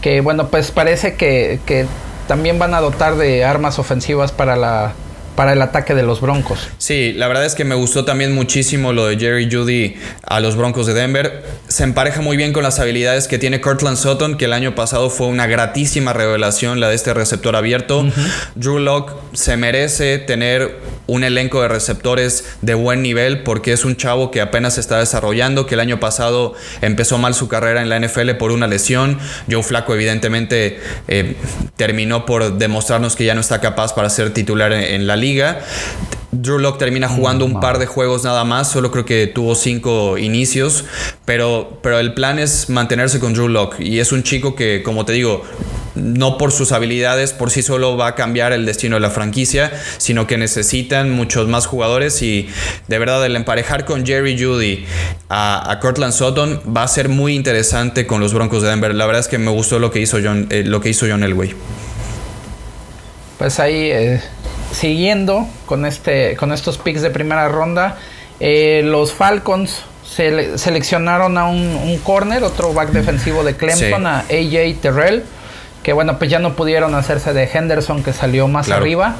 que bueno, pues parece que, que también van a dotar de armas ofensivas para la para el ataque de los Broncos. Sí, la verdad es que me gustó también muchísimo lo de Jerry Judy a los Broncos de Denver. Se empareja muy bien con las habilidades que tiene Cortland Sutton, que el año pasado fue una gratísima revelación la de este receptor abierto. Drew Locke se merece tener un elenco de receptores de buen nivel porque es un chavo que apenas se está desarrollando, que el año pasado empezó mal su carrera en la NFL por una lesión. Joe Flaco evidentemente eh, terminó por demostrarnos que ya no está capaz para ser titular en, en la liga liga. Drew Locke termina jugando un par de juegos nada más, solo creo que tuvo cinco inicios, pero, pero el plan es mantenerse con Drew Locke y es un chico que, como te digo, no por sus habilidades por sí solo va a cambiar el destino de la franquicia, sino que necesitan muchos más jugadores y de verdad el emparejar con Jerry Judy a, Cortland Sutton va a ser muy interesante con los Broncos de Denver. La verdad es que me gustó lo que hizo John, eh, lo que hizo John Elway. Pues ahí eh, siguiendo con, este, con estos picks de primera ronda, eh, los Falcons seleccionaron a un, corner, otro back defensivo de Clemson, a AJ Terrell, que bueno, pues ya no pudieron hacerse de Henderson que salió más arriba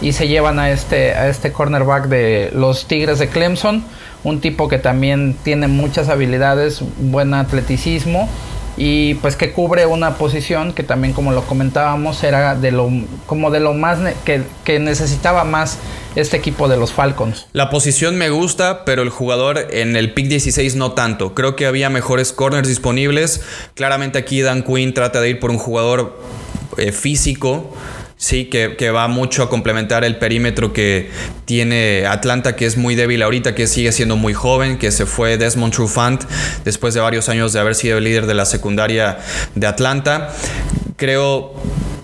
y se llevan a este, a este cornerback de los Tigres de Clemson, un tipo que también tiene muchas habilidades, buen atleticismo y pues que cubre una posición que también como lo comentábamos era de lo como de lo más que, que, necesitaba más este equipo de los Falcons. La posición me gusta, pero el jugador en el pick 16 no tanto. Creo que había mejores corners disponibles. Claramente aquí Dan Quinn trata de ir por un jugador eh, físico Sí, que, que, va mucho a complementar el perímetro que tiene Atlanta, que es muy débil ahorita, que sigue siendo muy joven, que se fue Desmond Trufant después de varios años de haber sido el líder de la secundaria de Atlanta. Creo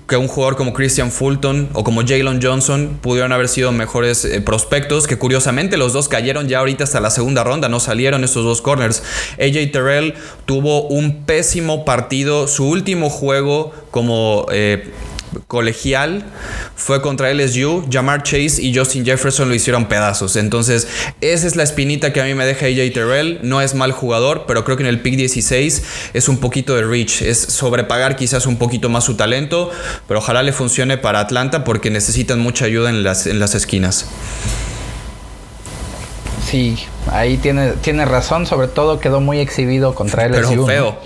que un jugador como Christian Fulton o como Jalen Johnson pudieron haber sido mejores eh, prospectos, que curiosamente los dos cayeron ya ahorita hasta la segunda ronda, no salieron estos dos corners. AJ Terrell tuvo un pésimo partido, su último juego como... Eh, colegial fue contra LSU, Jamar Chase y Justin Jefferson lo hicieron pedazos. Entonces, esa es la espinita que a mí me deja AJ Terrell. No es mal jugador, pero creo que en el pick 16 es un poquito de reach, es sobrepagar quizás un poquito más su talento, pero ojalá le funcione para Atlanta porque necesitan mucha ayuda en las, en las esquinas. Sí, ahí tiene, tiene razón, sobre todo quedó muy exhibido contra LSU. Pero feo.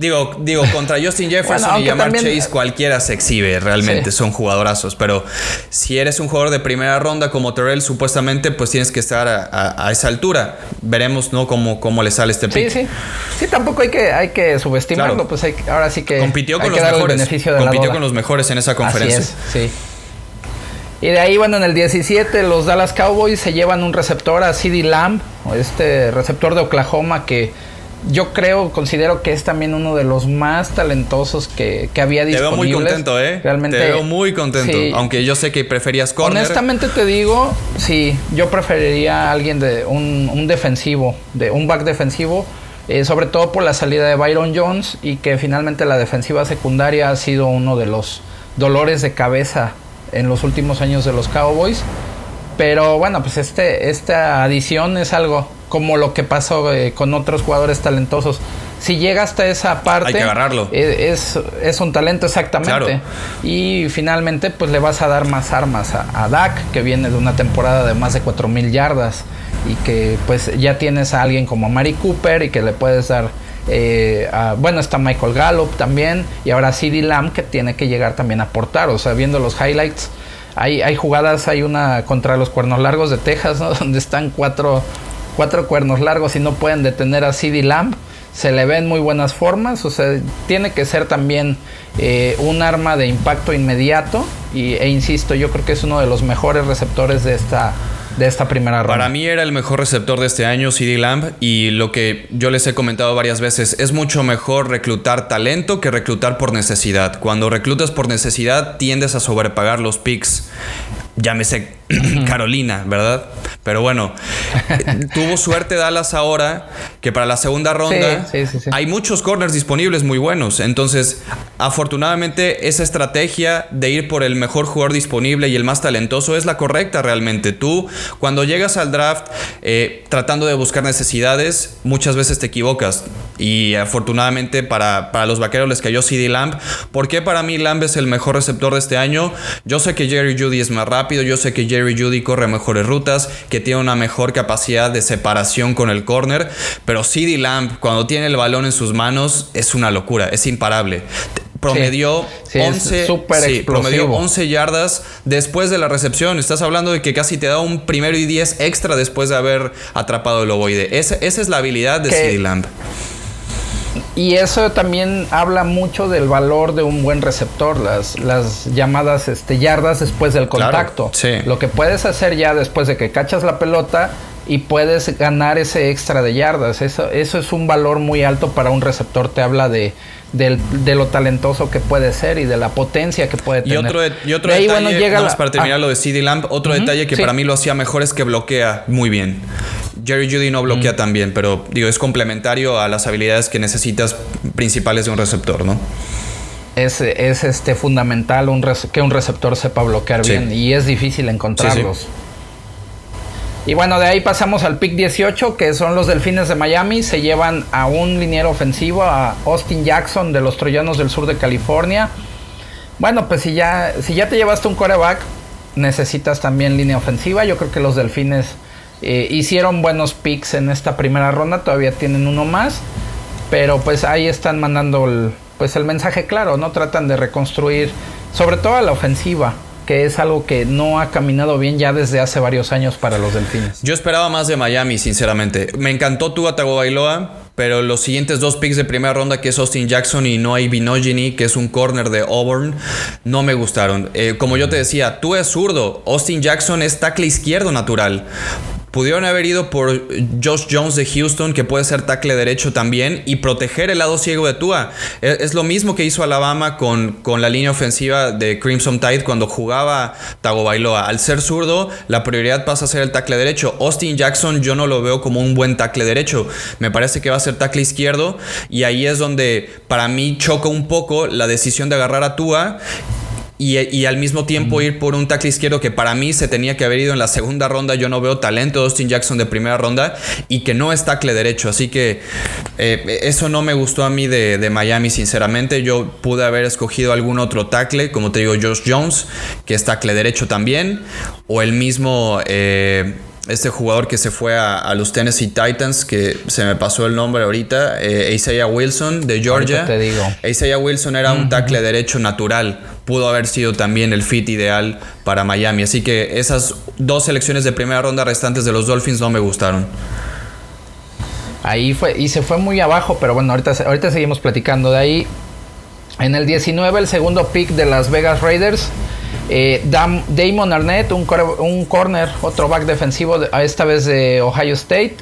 Digo, digo, contra Justin Jefferson y Jamar Chase cualquiera se exhibe, realmente son jugadorazos. Pero si eres un jugador de primera ronda como Terrell, supuestamente, pues tienes que estar a, esa altura. Veremos, ¿no? Cómo, cómo le sale este pick. Sí, sí. Sí, tampoco hay que, hay que subestimarlo. Pues ahora sí que. Compitió con los mejores. Compitió con los mejores en esa conferencia. Así es, sí. Y de ahí, bueno, en el 17 los Dallas Cowboys se llevan un receptor a CD Lamb, este receptor de Oklahoma que yo creo, considero que es también uno de los más talentosos que, que había disponibles. Te veo muy contento, ¿eh? Realmente. Te veo muy contento. Aunque yo sé que preferías corner. Honestamente te digo, sí, yo preferiría a alguien de un, un defensivo, de un back defensivo. Eh, sobre todo por la salida de Byron Jones y que finalmente la defensiva secundaria ha sido uno de los dolores de cabeza en los últimos años de los Cowboys. Pero bueno, pues este, esta adición es algo como lo que pasó eh, con otros jugadores talentosos. Si llega hasta esa parte, hay que agarrarlo. Eh, es, es, un talento exactamente. Y finalmente, pues le vas a dar más armas a, Dak, que viene de una temporada de más de 4000 yardas. Y que pues ya tienes a alguien como Mari Cooper y que le puedes dar. Eh, bueno, está Michael Gallup también. Y ahora CD Lamb que tiene que llegar también a aportar. O sea, viendo los highlights. Hay, hay jugadas, hay una contra los cuernos largos de Texas, ¿no? <laughs> donde están cuatro cuatro cuernos largos y no pueden detener a CD Lamb. Se le ven muy buenas formas, o sea, tiene que ser también eh, un arma de impacto inmediato. Y, e insisto, yo creo que es uno de los mejores receptores de esta, de esta primera ronda. Para mí era el mejor receptor de este año, CD Lamb, y lo que yo les he comentado varias veces, es mucho mejor reclutar talento que reclutar por necesidad. Cuando reclutas por necesidad, tiendes a sobrepagar los picks. Llámese <clears throat> Carolina, ¿verdad? Pero bueno, <laughs> tuvo suerte Dallas ahora que para la segunda ronda hay muchos corners disponibles muy buenos. Entonces, afortunadamente, esa estrategia de ir por el mejor jugador disponible y el más talentoso es la correcta realmente. Tú, cuando llegas al draft eh, tratando de buscar necesidades, muchas veces te equivocas. Y afortunadamente para, para los vaqueros les cayó CD Lamb. ¿Por qué para mí Lamb es el mejor receptor de este año? Yo sé que Jerry Judy es más rápido, yo sé que Jerry Judy corre mejores rutas, que tiene una mejor capacidad de separación con el corner, pero CD Lamb cuando tiene el balón en sus manos es una locura, es imparable promedió, 11, promedió 11 yardas después de la recepción. Estás hablando de que casi te da un primero y 10 extra después de haber atrapado el ovoide. Esa, esa es la habilidad de CD Lamb. Y eso también habla mucho del valor de un buen receptor, las, las llamadas este, yardas después del contacto. Lo que puedes hacer ya después de que cachas la pelota y puedes ganar ese extra de yardas. Eso, eso es un valor muy alto para un receptor. Te habla de, de lo talentoso que puede ser y de la potencia que puede tener. Y otro, y otro detalle, para terminar ah. lo de CD Lamp, otro detalle que para mí lo hacía mejor es que bloquea muy bien. Jerry Judy no bloquea tan bien, pero digo, es complementario a las habilidades que necesitas principales de un receptor, ¿no? Es, es este fundamental un que un receptor sepa bloquear bien y es difícil encontrarlos. Y bueno, de ahí pasamos al pick 18, que son los Delfines de Miami. Se llevan a un liniero ofensivo, a Austin Jackson de los Troyanos del sur de California. Bueno, pues si ya, si ya te llevaste un coreback, necesitas también línea ofensiva. Yo creo que los Delfines eh, hicieron buenos picks en esta primera ronda, todavía tienen uno más. Pero pues ahí están mandando el, pues el mensaje claro, ¿no? Tratan de reconstruir, sobre todo a la ofensiva que es algo que no ha caminado bien ya desde hace varios años para los Delfines. Yo esperaba más de Miami, sinceramente. Me encantó Tua Tagovailoa, pero los siguientes dos picks de primera ronda, que es Austin Jackson y Noah Binogini, que es un corner de Auburn, no me gustaron. Eh, como yo te decía, tú es zurdo, Austin Jackson es tackle izquierdo natural. Pudieron haber ido por Josh Jones de Houston, que puede ser tackle derecho también, y proteger el lado ciego de Tua. E, es, lo mismo que hizo Alabama con, con, la línea ofensiva de Crimson Tide cuando jugaba Tagovailoa. Al ser zurdo, la prioridad pasa a ser el tackle derecho. Austin Jackson yo no lo veo como un buen tackle derecho. Me parece que va a ser tackle izquierdo, y ahí es donde para mí choca un poco la decisión de agarrar a Tua y, al mismo tiempo ir por un tackle izquierdo que para mí se tenía que haber ido en la segunda ronda. Yo no veo talento de Austin Jackson de primera ronda y que no es tackle derecho. Así que eh, eso no me gustó a mí de, Miami, sinceramente. Yo pude haber escogido algún otro tackle, como te digo, Josh Jones, que es tackle derecho también, o el mismo. Eh, este jugador que se fue a, los Tennessee Titans, que se me pasó el nombre ahorita, eh, Isaiah Wilson de Georgia. te digo. Isaiah Wilson era un tackle derecho natural. Pudo haber sido también el fit ideal para Miami. Así que esas dos selecciones de primera ronda restantes de los Dolphins no me gustaron. Ahí fue, y se fue muy abajo, pero bueno, ahorita, ahorita seguimos platicando de ahí. En el 19, el segundo pick de Las Vegas Raiders. Eh, Damon Arnett, un, un corner, otro back defensivo, esta vez de Ohio State.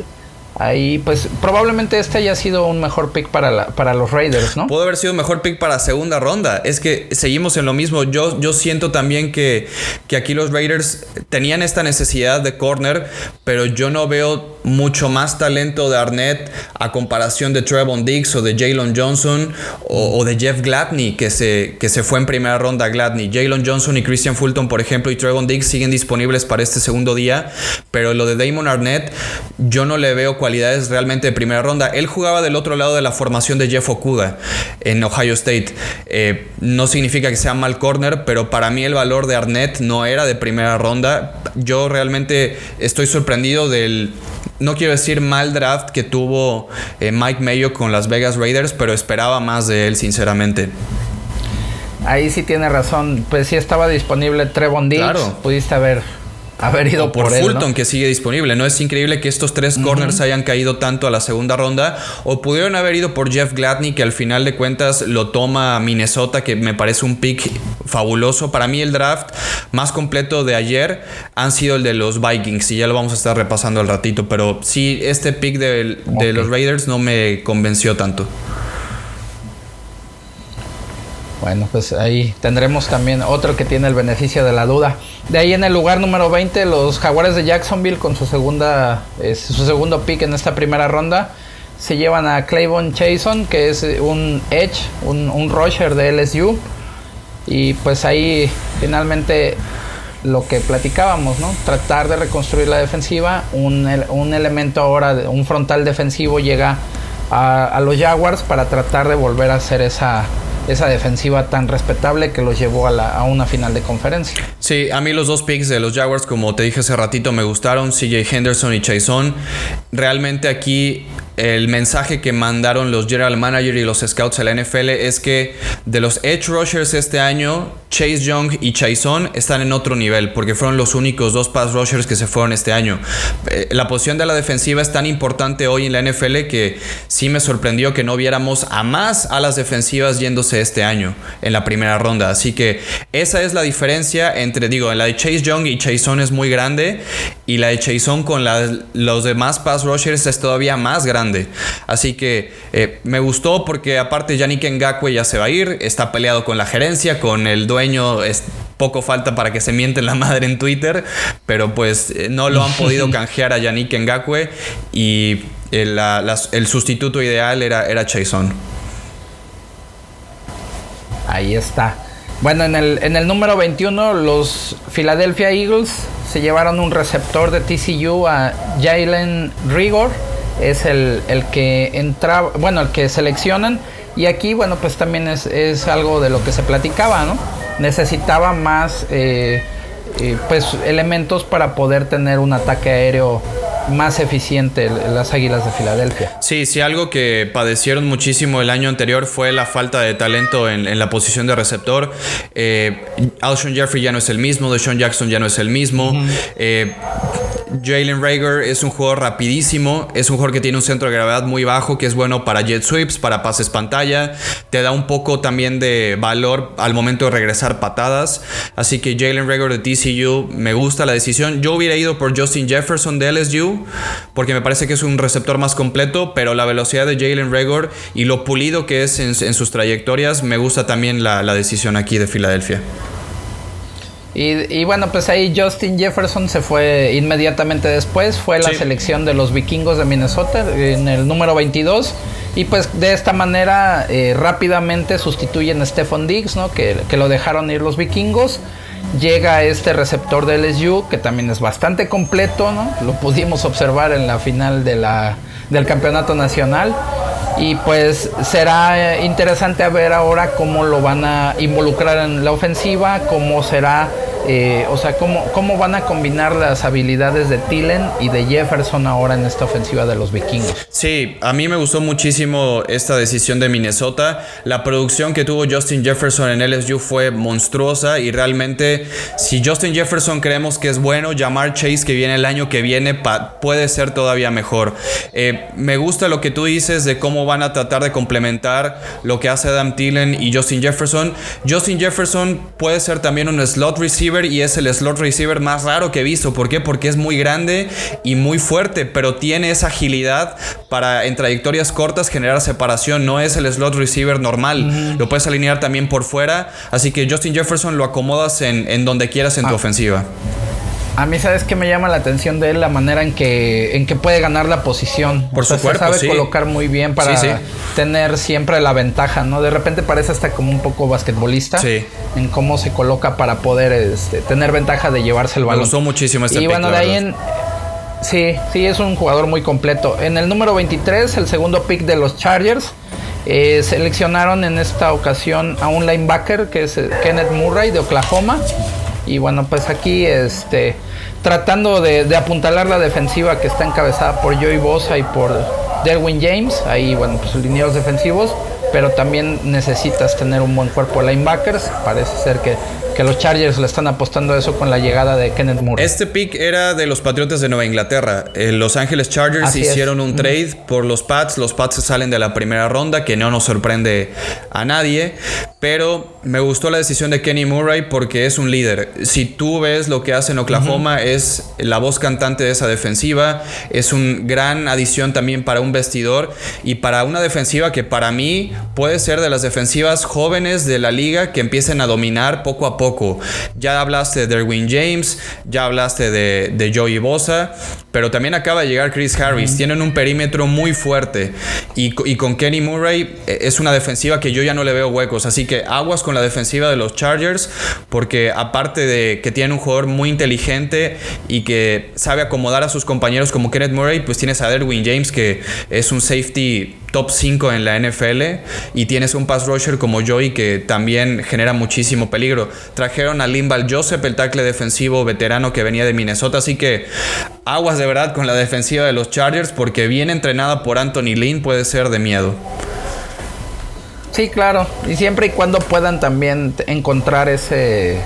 Ahí, pues probablemente este haya sido un mejor pick para, para los Raiders, ¿no? Puede haber sido un mejor pick para segunda ronda. Es que seguimos en lo mismo. Yo, yo siento también que, que aquí los Raiders tenían esta necesidad de corner, pero yo no veo mucho más talento de Arnett a comparación de Trevon Diggs o de Jalen Johnson o, de Jeff Gladney, que se, que se fue en primera ronda a Gladney. Jalen Johnson y Christian Fulton, por ejemplo, y Trevon Diggs siguen disponibles para este segundo día, pero lo de Damon Arnett, yo no le veo cualidades realmente de primera ronda. Él jugaba del otro lado de la formación de Jeff Okuda en Ohio State. Eh, no significa que sea mal corner, pero para mí el valor de Arnett no era de primera ronda. Yo realmente estoy sorprendido del no quiero decir mal draft que tuvo eh, Mike Mayo con las Vegas Raiders, pero esperaba más de él, sinceramente. Ahí sí tiene razón. Pues sí estaba disponible Trevon Diggs. Claro. Pudiste haber haber ido por, Fulton que sigue disponible. No es increíble que estos tres corners hayan caído tanto a la segunda ronda o pudieron haber ido por Jeff Gladney que al final de cuentas lo toma Minnesota que me parece un pick fabuloso. Para mí el draft más completo de ayer han sido el de los Vikings y ya lo vamos a estar repasando al ratito, pero sí este pick de, de los Raiders no me convenció tanto. Bueno, pues ahí tendremos también otro que tiene el beneficio de la duda. De ahí en el lugar número 20, los Jaguares de Jacksonville con su segunda su segundo pick en esta primera ronda se llevan a Clayvon Chason, que es un edge, un, un rusher de LSU. Y pues ahí finalmente lo que platicábamos, ¿no? Tratar de reconstruir la defensiva. Un, un elemento ahora, un frontal defensivo llega a, a los Jaguars para tratar de volver a hacer esa esa defensiva tan respetable que los llevó a, una final de conferencia. Sí, a mí los dos picks de los Jaguars, como te dije hace ratito, me gustaron, CJ Henderson y Chason. Realmente aquí el mensaje que mandaron los general manager y los scouts de la NFL es que de los edge rushers este año, Chase Young y Chason están en otro nivel porque fueron los únicos dos pass rushers que se fueron este año. Eh, la posición de la defensiva es tan importante hoy en la NFL que sí me sorprendió que no viéramos a más alas defensivas yéndose este año en la primera ronda. Así que esa es la diferencia entre, digo, la de Chase Young y Chason es muy grande y la de Chason con los demás pass rushers es todavía más grande. Así que eh, me gustó porque aparte Yannick Ngakwe ya se va a ir, está peleado con la gerencia, con el dueño, es, poco falta para que se mienten la madre en Twitter, pero pues eh, no lo han podido <laughs> canjear a Yannick Ngakwe y el, el sustituto ideal era, era Chason. Ahí está. Bueno, en el, en el número 21, los Philadelphia Eagles se llevaron un receptor de TCU a Jalen Rigor es el, que entra, bueno, el que seleccionan. Y aquí, bueno, pues también es, algo de lo que se platicaba, ¿no? Necesitaba más, eh, eh, pues, elementos para poder tener un ataque aéreo más eficiente las Águilas de Filadelfia. Sí, sí, algo que padecieron muchísimo el año anterior fue la falta de talento en, la posición de receptor. Eh, Alshon Jeffrey ya no es el mismo, Deshaun Jackson ya no es el mismo. eh, Jalen Rager es un jugador rapidísimo, es un jugador que tiene un centro de gravedad muy bajo, que es bueno para jet sweeps, para pases pantalla, te da un poco también de valor al momento de regresar patadas. Así que Jalen Rager de TCU me gusta la decisión. Yo hubiera ido por Justin Jefferson de LSU, porque me parece que es un receptor más completo, pero la velocidad de Jalen Rager y lo pulido que es en, sus trayectorias, me gusta también la, la decisión aquí de Filadelfia. Y, bueno, pues ahí Justin Jefferson se fue inmediatamente después. Fue la selección de los vikingos de Minnesota en el número 22. Y pues de esta manera eh, rápidamente sustituyen a Stephon Diggs, ¿no? Que, que, lo dejaron ir los vikingos. Llega este receptor de LSU, que también es bastante completo, ¿no? Lo pudimos observar en la final de la, del campeonato nacional. Y pues será interesante a ver ahora cómo lo van a involucrar en la ofensiva, cómo será eh, o sea, ¿cómo, ¿cómo van a combinar las habilidades de Tillen y de Jefferson ahora en esta ofensiva de los vikingos? Sí, a mí me gustó muchísimo esta decisión de Minnesota. La producción que tuvo Justin Jefferson en LSU fue monstruosa y realmente si Justin Jefferson creemos que es bueno, llamar Chase que viene el año que viene puede ser todavía mejor. Eh, me gusta lo que tú dices de cómo van a tratar de complementar lo que hace Adam Tillen y Justin Jefferson. Justin Jefferson puede ser también un slot receiver y es el slot receiver más raro que he visto. ¿Por qué? Porque es muy grande y muy fuerte, pero tiene esa agilidad para en trayectorias cortas generar separación. No es el slot receiver normal. Lo puedes alinear también por fuera. Así que Justin Jefferson lo acomodas en, donde quieras en tu ah. ofensiva. A mí, ¿sabes qué me llama la atención de él? La manera en que, en que puede ganar la posición. Por su se sabe colocar muy bien para tener siempre la ventaja, ¿no? De repente parece hasta como un poco basquetbolista. En cómo se coloca para poder este, tener ventaja de llevarse el balón. Me gustó muchísimo este Y bueno, de ahí en... Sí, sí, es un jugador muy completo. En el número 23, el segundo pick de los Chargers, eh, seleccionaron en esta ocasión a un linebacker que es eh, Kenneth Murray de Oklahoma. Y bueno, pues aquí este tratando de, apuntalar la defensiva que está encabezada por Joey Bosa y por Derwin James. Ahí, bueno, pues linieros defensivos. Pero también necesitas tener un buen cuerpo de linebackers. Parece ser que que los Chargers le están apostando a eso con la llegada de Kenneth Moore. Este pick era de los Patriotas de Nueva Inglaterra. Eh, los Ángeles Chargers hicieron un trade por los Pats. Los Pats salen de la primera ronda, que no nos sorprende a nadie. Pero me gustó la decisión de Kenny Murray porque es un líder. Si tú ves lo que hace en Oklahoma, es la voz cantante de esa defensiva. Es un gran adición también para un vestidor y para una defensiva que para mí puede ser de las defensivas jóvenes de la liga que empiecen a dominar poco a poco ya hablaste de Derwin James, ya hablaste de, de Joey Bosa, pero también acaba de llegar Chris Harris. Tienen un perímetro muy fuerte y, y, con Kenny Murray eh, es una defensiva que yo ya no le veo huecos. Así que aguas con la defensiva de los Chargers, porque aparte de que tienen un jugador muy inteligente y que sabe acomodar a sus compañeros como Kenneth Murray, pues tienes a Derwin James, que es un safety top 5 en la NFL y tienes un pass rusher como Joey que también genera muchísimo peligro. Trajeron a Limbal Joseph, el tackle defensivo veterano que venía de Minnesota, así que aguas de verdad con la defensiva de los Chargers porque bien entrenada por Anthony Lynn puede ser de miedo. Sí, claro, y siempre y cuando puedan también encontrar ese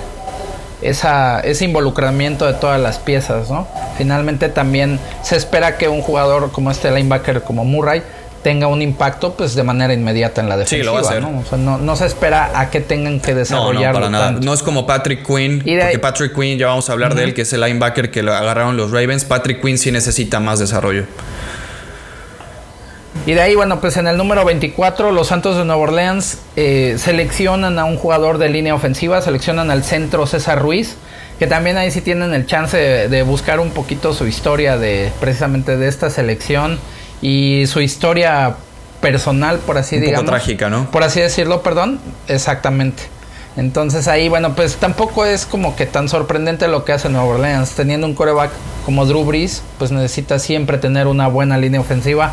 esa, ese involucramiento de todas las piezas, ¿no? Finalmente también se espera que un jugador como este linebacker como Murray tenga un impacto pues de manera inmediata en la defensiva. Sí, lo va a hacer. ¿no? ¿no? se espera a que tengan que desarrollar. No, no, para nada. No es como Patrick Quinn, porque Patrick Quinn, ya vamos a hablar de él, que es el linebacker que lo agarraron los Ravens. Patrick Quinn sí necesita más desarrollo. Y de ahí, bueno, pues en el número 24, los Santos de Nueva Orleans eh, seleccionan a un jugador de línea ofensiva, seleccionan al centro César Ruiz, que también ahí sí tienen el chance de, de buscar un poquito su historia de precisamente de esta selección y su historia personal, por así Un digamos. Poco trágica, ¿no? Por así decirlo, perdón. Exactamente. Entonces ahí, bueno, pues tampoco es como que tan sorprendente lo que hace Nueva Orleans. Teniendo un coreback como Drew Brees, pues necesita siempre tener una buena línea ofensiva.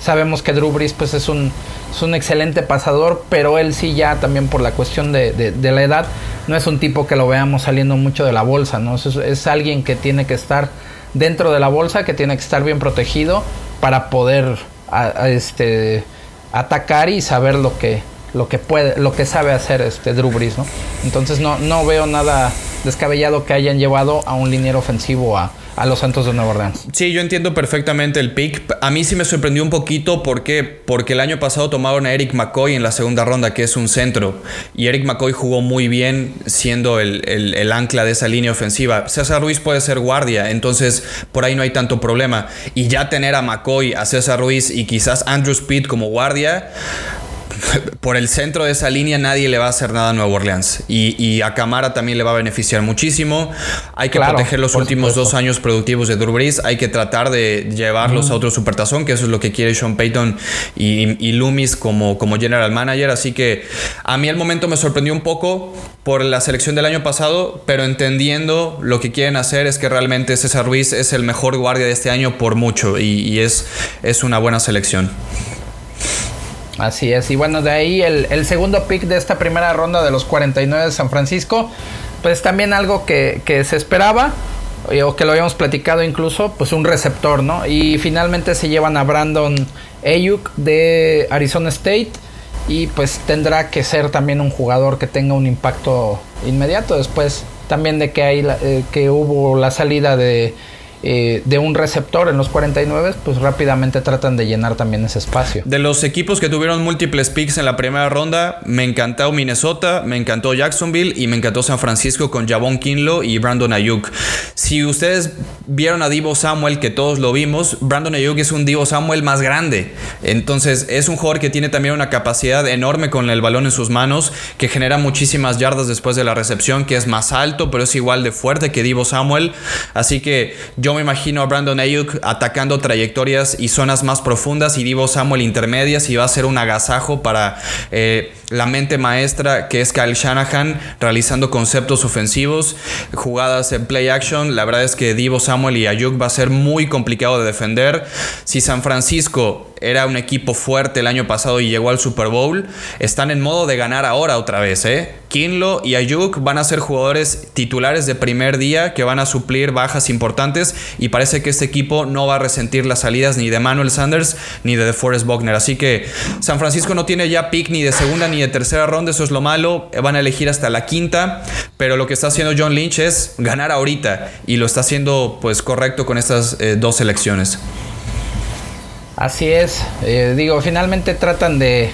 Sabemos que Drew Brees pues es un, es un excelente pasador, pero él sí ya también por la cuestión de, de, la edad, no es un tipo que lo veamos saliendo mucho de la bolsa, ¿no? Es, es alguien que tiene que estar dentro de la bolsa que tiene que estar bien protegido para poder este, atacar y saber lo que, lo que puede, lo que sabe hacer este Drew ¿no? Entonces no, no veo nada descabellado que hayan llevado a un liniero ofensivo a, a los Santos de Nueva Orleans. Sí, yo entiendo perfectamente el pick. A mí sí me sorprendió un poquito porque, porque el año pasado tomaron a Eric McCoy en la segunda ronda, que es un centro. Y Eric McCoy jugó muy bien siendo el, el ancla de esa línea ofensiva. César Ruiz puede ser guardia, entonces por ahí no hay tanto problema. Y ya tener a McCoy, a César Ruiz y quizás Andrew Speed como guardia <laughs> por el centro de esa línea nadie le va a hacer nada a Nueva Orleans. Y, a Camara también le va a beneficiar muchísimo. Hay que proteger los últimos dos años productivos de Drew Brees. Hay que tratar de llevarlos a otro supertazón, que eso es lo que quiere Sean Payton y, Loomis como, como general manager. Así que a mí al momento me sorprendió un poco por la selección del año pasado, pero entendiendo lo que quieren hacer es que realmente César Ruiz es el mejor guardia de este año por mucho y, y es, es una buena selección. Así es, y bueno, de ahí el, segundo pick de esta primera ronda de los 49 de San Francisco, pues también algo que, se esperaba, o que lo habíamos platicado incluso, pues un receptor, ¿no? Y finalmente se llevan a Brandon Ayuk de Arizona State y pues tendrá que ser también un jugador que tenga un impacto inmediato después también de que, hay, eh, que hubo la salida de eh, de un receptor en los 49, pues rápidamente tratan de llenar también ese espacio. De los equipos que tuvieron múltiples picks en la primera ronda, me encantó Minnesota, me encantó Jacksonville y me encantó San Francisco con Javon Kinlo y Brandon Ayuk. Si ustedes vieron a Divo Samuel, que todos lo vimos, Brandon Ayuk es un Divo Samuel más grande. Entonces es un jugador que tiene también una capacidad enorme con el balón en sus manos, que genera muchísimas yardas después de la recepción, que es más alto, pero es igual de fuerte que Divo Samuel. Así que yo yo me imagino a Brandon Ayuk atacando trayectorias y zonas más profundas y Divo Samuel intermedias y va a ser un agasajo para eh, la mente maestra que es Kyle Shanahan realizando conceptos ofensivos, jugadas en play action. La verdad es que Divo Samuel y Ayuk va a ser muy complicado de defender. Si San Francisco era un equipo fuerte el año pasado y llegó al Super Bowl, están en modo de ganar ahora otra vez. ¿eh? Kinlo y Ayuk van a ser jugadores titulares de primer día que van a suplir bajas importantes y parece que este equipo no va a resentir las salidas ni de Manuel Sanders ni de DeForest Buckner. Así que San Francisco no tiene ya pick ni de segunda ni de tercera ronda, eso es lo malo. Van a elegir hasta la quinta, pero lo que está haciendo John Lynch es ganar ahorita y lo está haciendo pues correcto con estas eh, dos selecciones. Así es, eh, digo, finalmente tratan de,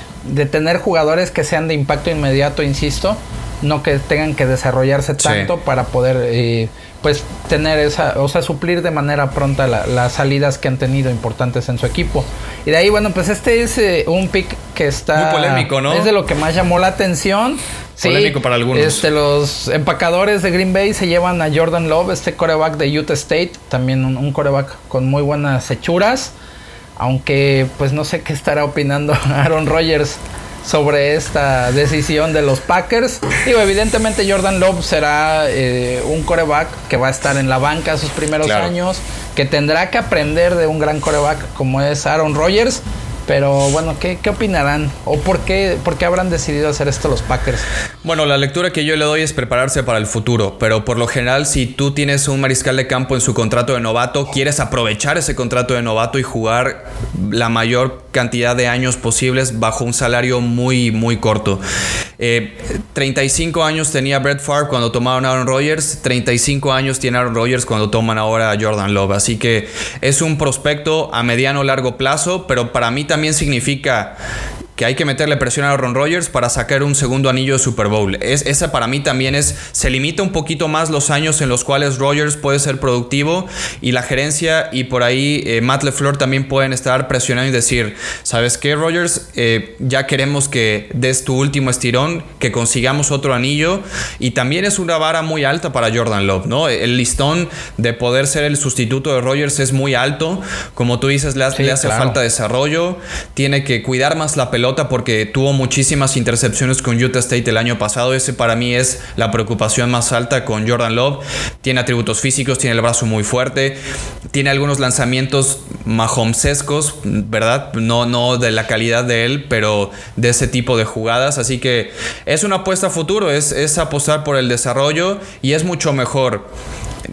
tener jugadores que sean de impacto inmediato, insisto, no que tengan que desarrollarse tanto para poder eh, pues tener esa, o sea, suplir de manera pronta las salidas que han tenido importantes en su equipo. Y de ahí, bueno, pues este es eh, un pick que está... Muy polémico, ¿no? Es de lo que más llamó la atención. Polémico para algunos. Este, los empacadores de Green Bay se llevan a Jordan Love, este coreback de Utah State, también un, un coreback con muy buenas hechuras. Aunque pues no sé qué estará opinando <laughs> Aaron Rodgers sobre esta decisión de los Packers. Digo, evidentemente Jordan Love será eh, un coreback que va a estar en la banca sus primeros años, que tendrá que aprender de un gran coreback como es Aaron Rodgers. Pero bueno, ¿qué, ¿qué, opinarán? ¿O por qué, por qué habrán decidido hacer esto los Packers? Bueno, la lectura que yo le doy es prepararse para el futuro, pero por lo general si tú tienes un mariscal de campo en su contrato de novato, quieres aprovechar ese contrato de novato y jugar la mayor cantidad de años posibles bajo un salario muy, muy corto. 35 eh, años tenía Brett Favre cuando tomaron a Aaron Rodgers, 35 años tiene Aaron Rodgers cuando toman ahora a Jordan Love, así que es un prospecto a mediano largo plazo, pero para mí también significa que hay que meterle presión a Aaron Rodgers para sacar un segundo anillo de Super Bowl. Es, esa para mí también es, se limita un poquito más los años en los cuales Rodgers puede ser productivo y la gerencia y por ahí eh, Matt LeFleur también pueden estar presionando y decir, ¿sabes qué, Rodgers? Eh, ya queremos que des tu último estirón, que consigamos otro anillo y también es una vara muy alta para Jordan Love, ¿no? El listón de poder ser el sustituto de Rodgers es muy alto, como tú dices, le, hace falta desarrollo, tiene que cuidar más la pelota porque tuvo muchísimas intercepciones con Utah State el año pasado. Ese para mí es la preocupación más alta con Jordan Love. Tiene atributos físicos, tiene el brazo muy fuerte, tiene algunos lanzamientos mahomesescos, ¿verdad? No, no de la calidad de él, pero de ese tipo de jugadas. Así que es una apuesta a futuro, es, es apostar por el desarrollo y es mucho mejor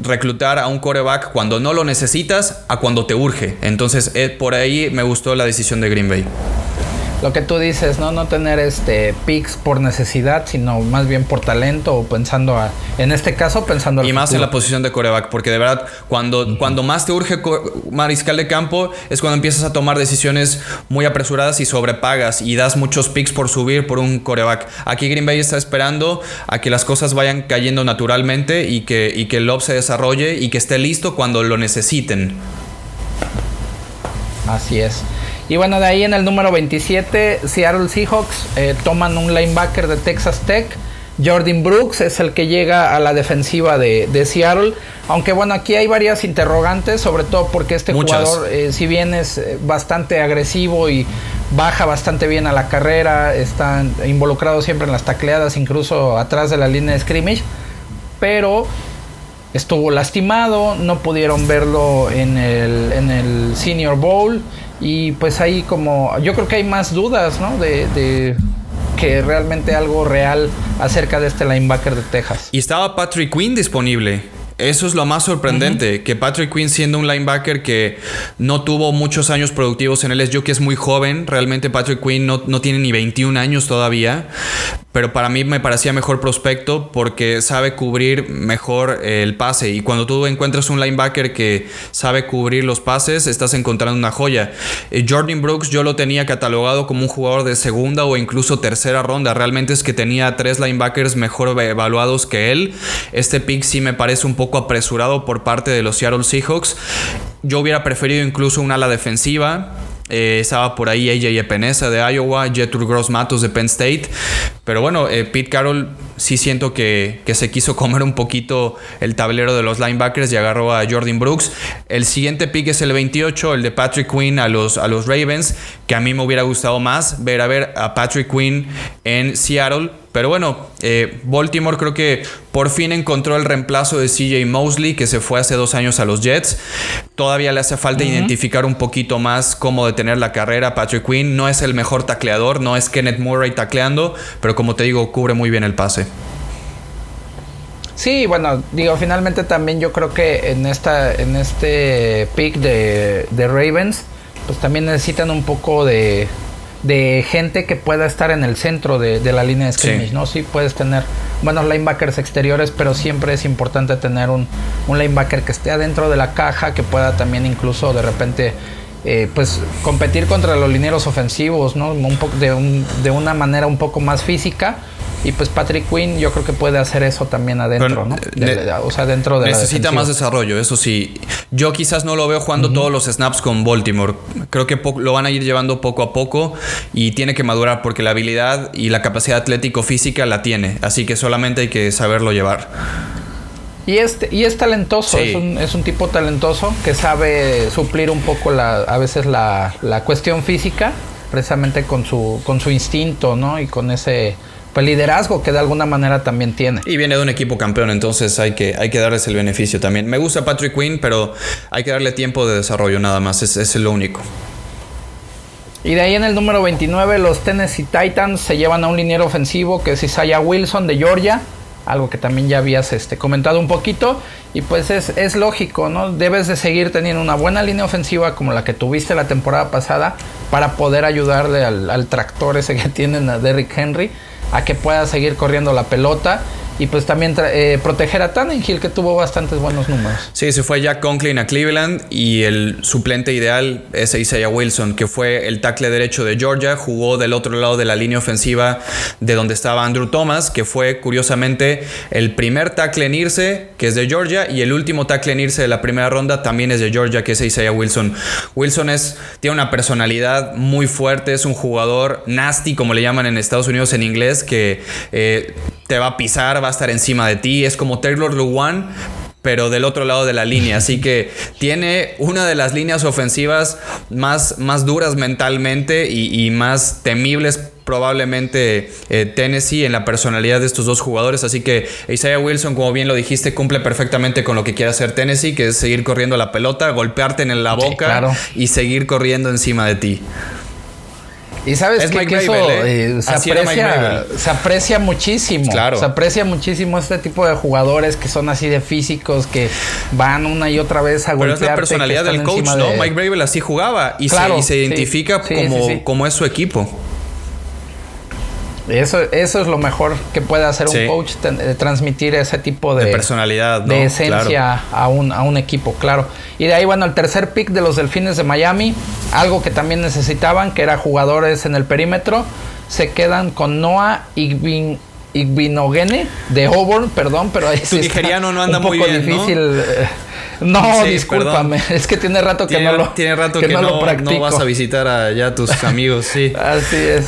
reclutar a un coreback cuando no lo necesitas a cuando te urge. Entonces, eh, por ahí me gustó la decisión de Green Bay lo que tú dices, ¿no? No tener este picks por necesidad, sino más bien por talento o pensando a, en este caso pensando Y más en la posición de coreback, porque de verdad cuando, cuando más te urge mariscal de campo es cuando empiezas a tomar decisiones muy apresuradas y sobrepagas y das muchos picks por subir por un coreback. Aquí Green Bay está esperando a que las cosas vayan cayendo naturalmente y que, y que el lob se desarrolle y que esté listo cuando lo necesiten. Así es. Y bueno, de ahí en el número 27, Seattle Seahawks eh, toman un linebacker de Texas Tech. Jordan Brooks es el que llega a la defensiva de, Seattle. Aunque bueno, aquí hay varias interrogantes, sobre todo porque este jugador, eh, si bien es eh, bastante agresivo y baja bastante bien a la carrera, está involucrado siempre en las tacleadas, incluso atrás de la línea de scrimmage, pero estuvo lastimado, no pudieron verlo en el, en el Senior Bowl. Y pues ahí como, yo creo que hay más dudas, ¿no? De, que realmente algo real acerca de este linebacker de Texas. Y estaba Patrick Quinn disponible. Eso es lo más sorprendente, que Patrick Quinn siendo un linebacker que no tuvo muchos años productivos en el LSU, que es muy joven, realmente Patrick Quinn no, no, tiene ni 21 años todavía, pero para mí me parecía mejor prospecto porque sabe cubrir mejor el pase y cuando tú encuentras un linebacker que sabe cubrir los pases, estás encontrando una joya. Eh, Jordan Brooks yo lo tenía catalogado como un jugador de segunda o incluso tercera ronda, realmente es que tenía tres linebackers mejor evaluados que él. Este pick sí me parece un poco apresurado por parte de los Seattle Seahawks. Yo hubiera preferido incluso un ala defensiva. Eh, estaba por ahí AJ Epinesa de Iowa, Jethro Gross Matos de Penn State. Pero bueno, eh, Pete Carroll sí siento que, que, se quiso comer un poquito el tablero de los linebackers y agarró a Jordan Brooks. El siguiente pick es el 28, el de Patrick Quinn a los, a los Ravens, que a mí me hubiera gustado más ver a ver a Patrick Quinn en Seattle pero bueno, eh, Baltimore creo que por fin encontró el reemplazo de CJ Mosley, que se fue hace dos años a los Jets. Todavía le hace falta identificar un poquito más cómo detener la carrera. Patrick Quinn no es el mejor tacleador, no es Kenneth Murray tacleando, pero como te digo, cubre muy bien el pase. Sí, bueno, digo, finalmente también yo creo que en esta, en este pick de, de Ravens, pues también necesitan un poco de, de gente que pueda estar en el centro de, la línea de scrimmage, ¿no? Sí puedes tener buenos linebackers exteriores, pero siempre es importante tener un, un linebacker que esté adentro de la caja, que pueda también incluso de repente eh, pues competir contra los lineros ofensivos, ¿no? Un poco de, un, de una manera un poco más física y pues Patrick Quinn yo creo que puede hacer eso también adentro, ¿no? o sea, dentro de Necesita más desarrollo, eso sí. Yo quizás no lo veo jugando todos los snaps con Baltimore. Creo que lo van a ir llevando poco a poco y tiene que madurar porque la habilidad y la capacidad atlético-física la tiene. Así que solamente hay que saberlo llevar. Y es, y es talentoso, es, un, es, un, tipo talentoso que sabe suplir un poco la, a veces la, la cuestión física, precisamente con su, con su instinto, ¿no? Y con ese pues, liderazgo que de alguna manera también tiene. Y viene de un equipo campeón, entonces hay que, hay que darles el beneficio también. Me gusta Patrick Quinn, pero hay que darle tiempo de desarrollo nada más, es, es lo único. Y de ahí en el número 29 los Tennessee Titans se llevan a un liniero ofensivo que es Isaiah Wilson de Georgia, algo que también ya habías este, comentado un poquito. Y pues es, es, lógico, ¿no? Debes de seguir teniendo una buena línea ofensiva como la que tuviste la temporada pasada para poder ayudarle al, al tractor ese que <laughs> tienen a Derrick Henry a que pueda seguir corriendo la pelota y pues también eh, proteger a Tannenhill que tuvo bastantes buenos números. Sí, se fue Jack Conklin a Cleveland y el suplente ideal es Isaiah Wilson, que fue el tackle derecho de Georgia, jugó del otro lado de la línea ofensiva de donde estaba Andrew Thomas, que fue curiosamente el primer tackle en irse, que es de Georgia, y el último tackle en irse de la primera ronda también es de Georgia, que es Isaiah Wilson. Wilson es, tiene una personalidad muy fuerte, es un jugador nasty, como le llaman en Estados Unidos en inglés, que eh, te va a pisar, va a estar encima de ti. Es como Taylor Lewan, pero del otro lado de la línea. Así que tiene una de las líneas ofensivas más, más duras mentalmente y, más temibles probablemente eh, Tennessee en la personalidad de estos dos jugadores. Así que Isaiah Wilson, como bien lo dijiste, cumple perfectamente con lo que quiere hacer Tennessee, que es seguir corriendo la pelota, golpearte en la boca y seguir corriendo encima de ti. Y sabes Es que eso ¿eh? eh, se, aprecia, se aprecia muchísimo. Claro. Se aprecia muchísimo este tipo de jugadores que son así de físicos, que van una y otra vez a Pero es la personalidad del coach, ¿no? de- Mike Bravel así jugaba y, Claro, se, y se sí. identifica Sí, como, sí, sí. como es su equipo. Eso, eso es lo mejor que puede hacer Sí. un coach, eh, transmitir ese tipo de, De personalidad, ¿no? de esencia a, un, a un equipo, claro. Y de ahí, bueno, el tercer pick de los Delfines de Miami, algo que también necesitaban, que era jugadores en el perímetro, se quedan con Noah Igbin, Igbinogene de Auburn, perdón, pero ahí sí nigeriano no anda un poco muy difícil. eh, No, Sí, discúlpame, es que tiene rato que Tiene, no lo tiene rato que, no, no, lo practico. no vas a visitar allá a tus <laughs> amigos, sí. Así es.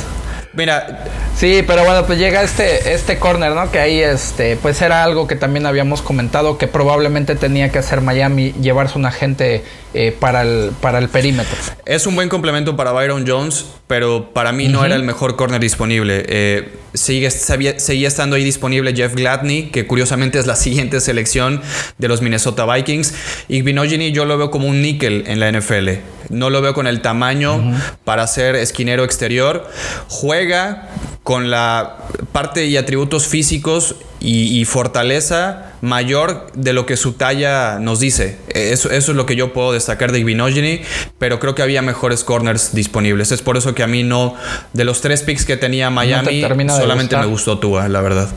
Mira, Sí, pero bueno, pues llega este, este corner, ¿no? Que ahí, este, pues era algo que también habíamos comentado que probablemente tenía que hacer Miami, llevarse un agente eh, para, el, para el perímetro. Es un buen complemento para Byron Jones, pero para mí no era el mejor corner disponible. Eh, sigue, sabía- seguía estando ahí disponible Jeff Gladney, que curiosamente es la <laughs> siguiente selección de los Minnesota Vikings. Y Binogini yo lo veo como un níquel en la NFL. No lo veo con el tamaño para ser esquinero exterior. Juega con la parte y atributos físicos y, y fortaleza mayor de lo que su talla nos dice. Eso, eso es lo que yo puedo destacar de Igbinogini, pero creo que había mejores corners disponibles. Es por eso que a mí no, de los tres picks que tenía Miami, solamente me gustó Tua, la verdad.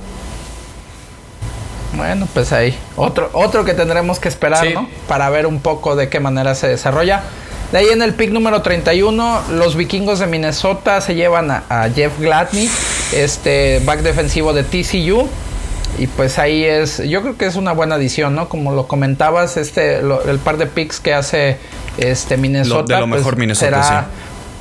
Bueno, pues ahí. Otro, otro que tendremos que esperar, Sí. ¿no? Para ver un poco de qué manera se desarrolla. De ahí en el pick número 31, los vikingos de Minnesota se llevan a, a Jeff Gladney, este back defensivo de TCU. Y pues ahí es, yo creo que es una buena adición, ¿no? Como lo comentabas, este, lo- el par de picks que hace este Minnesota. Lo- de lo mejor Minnesota, será sí.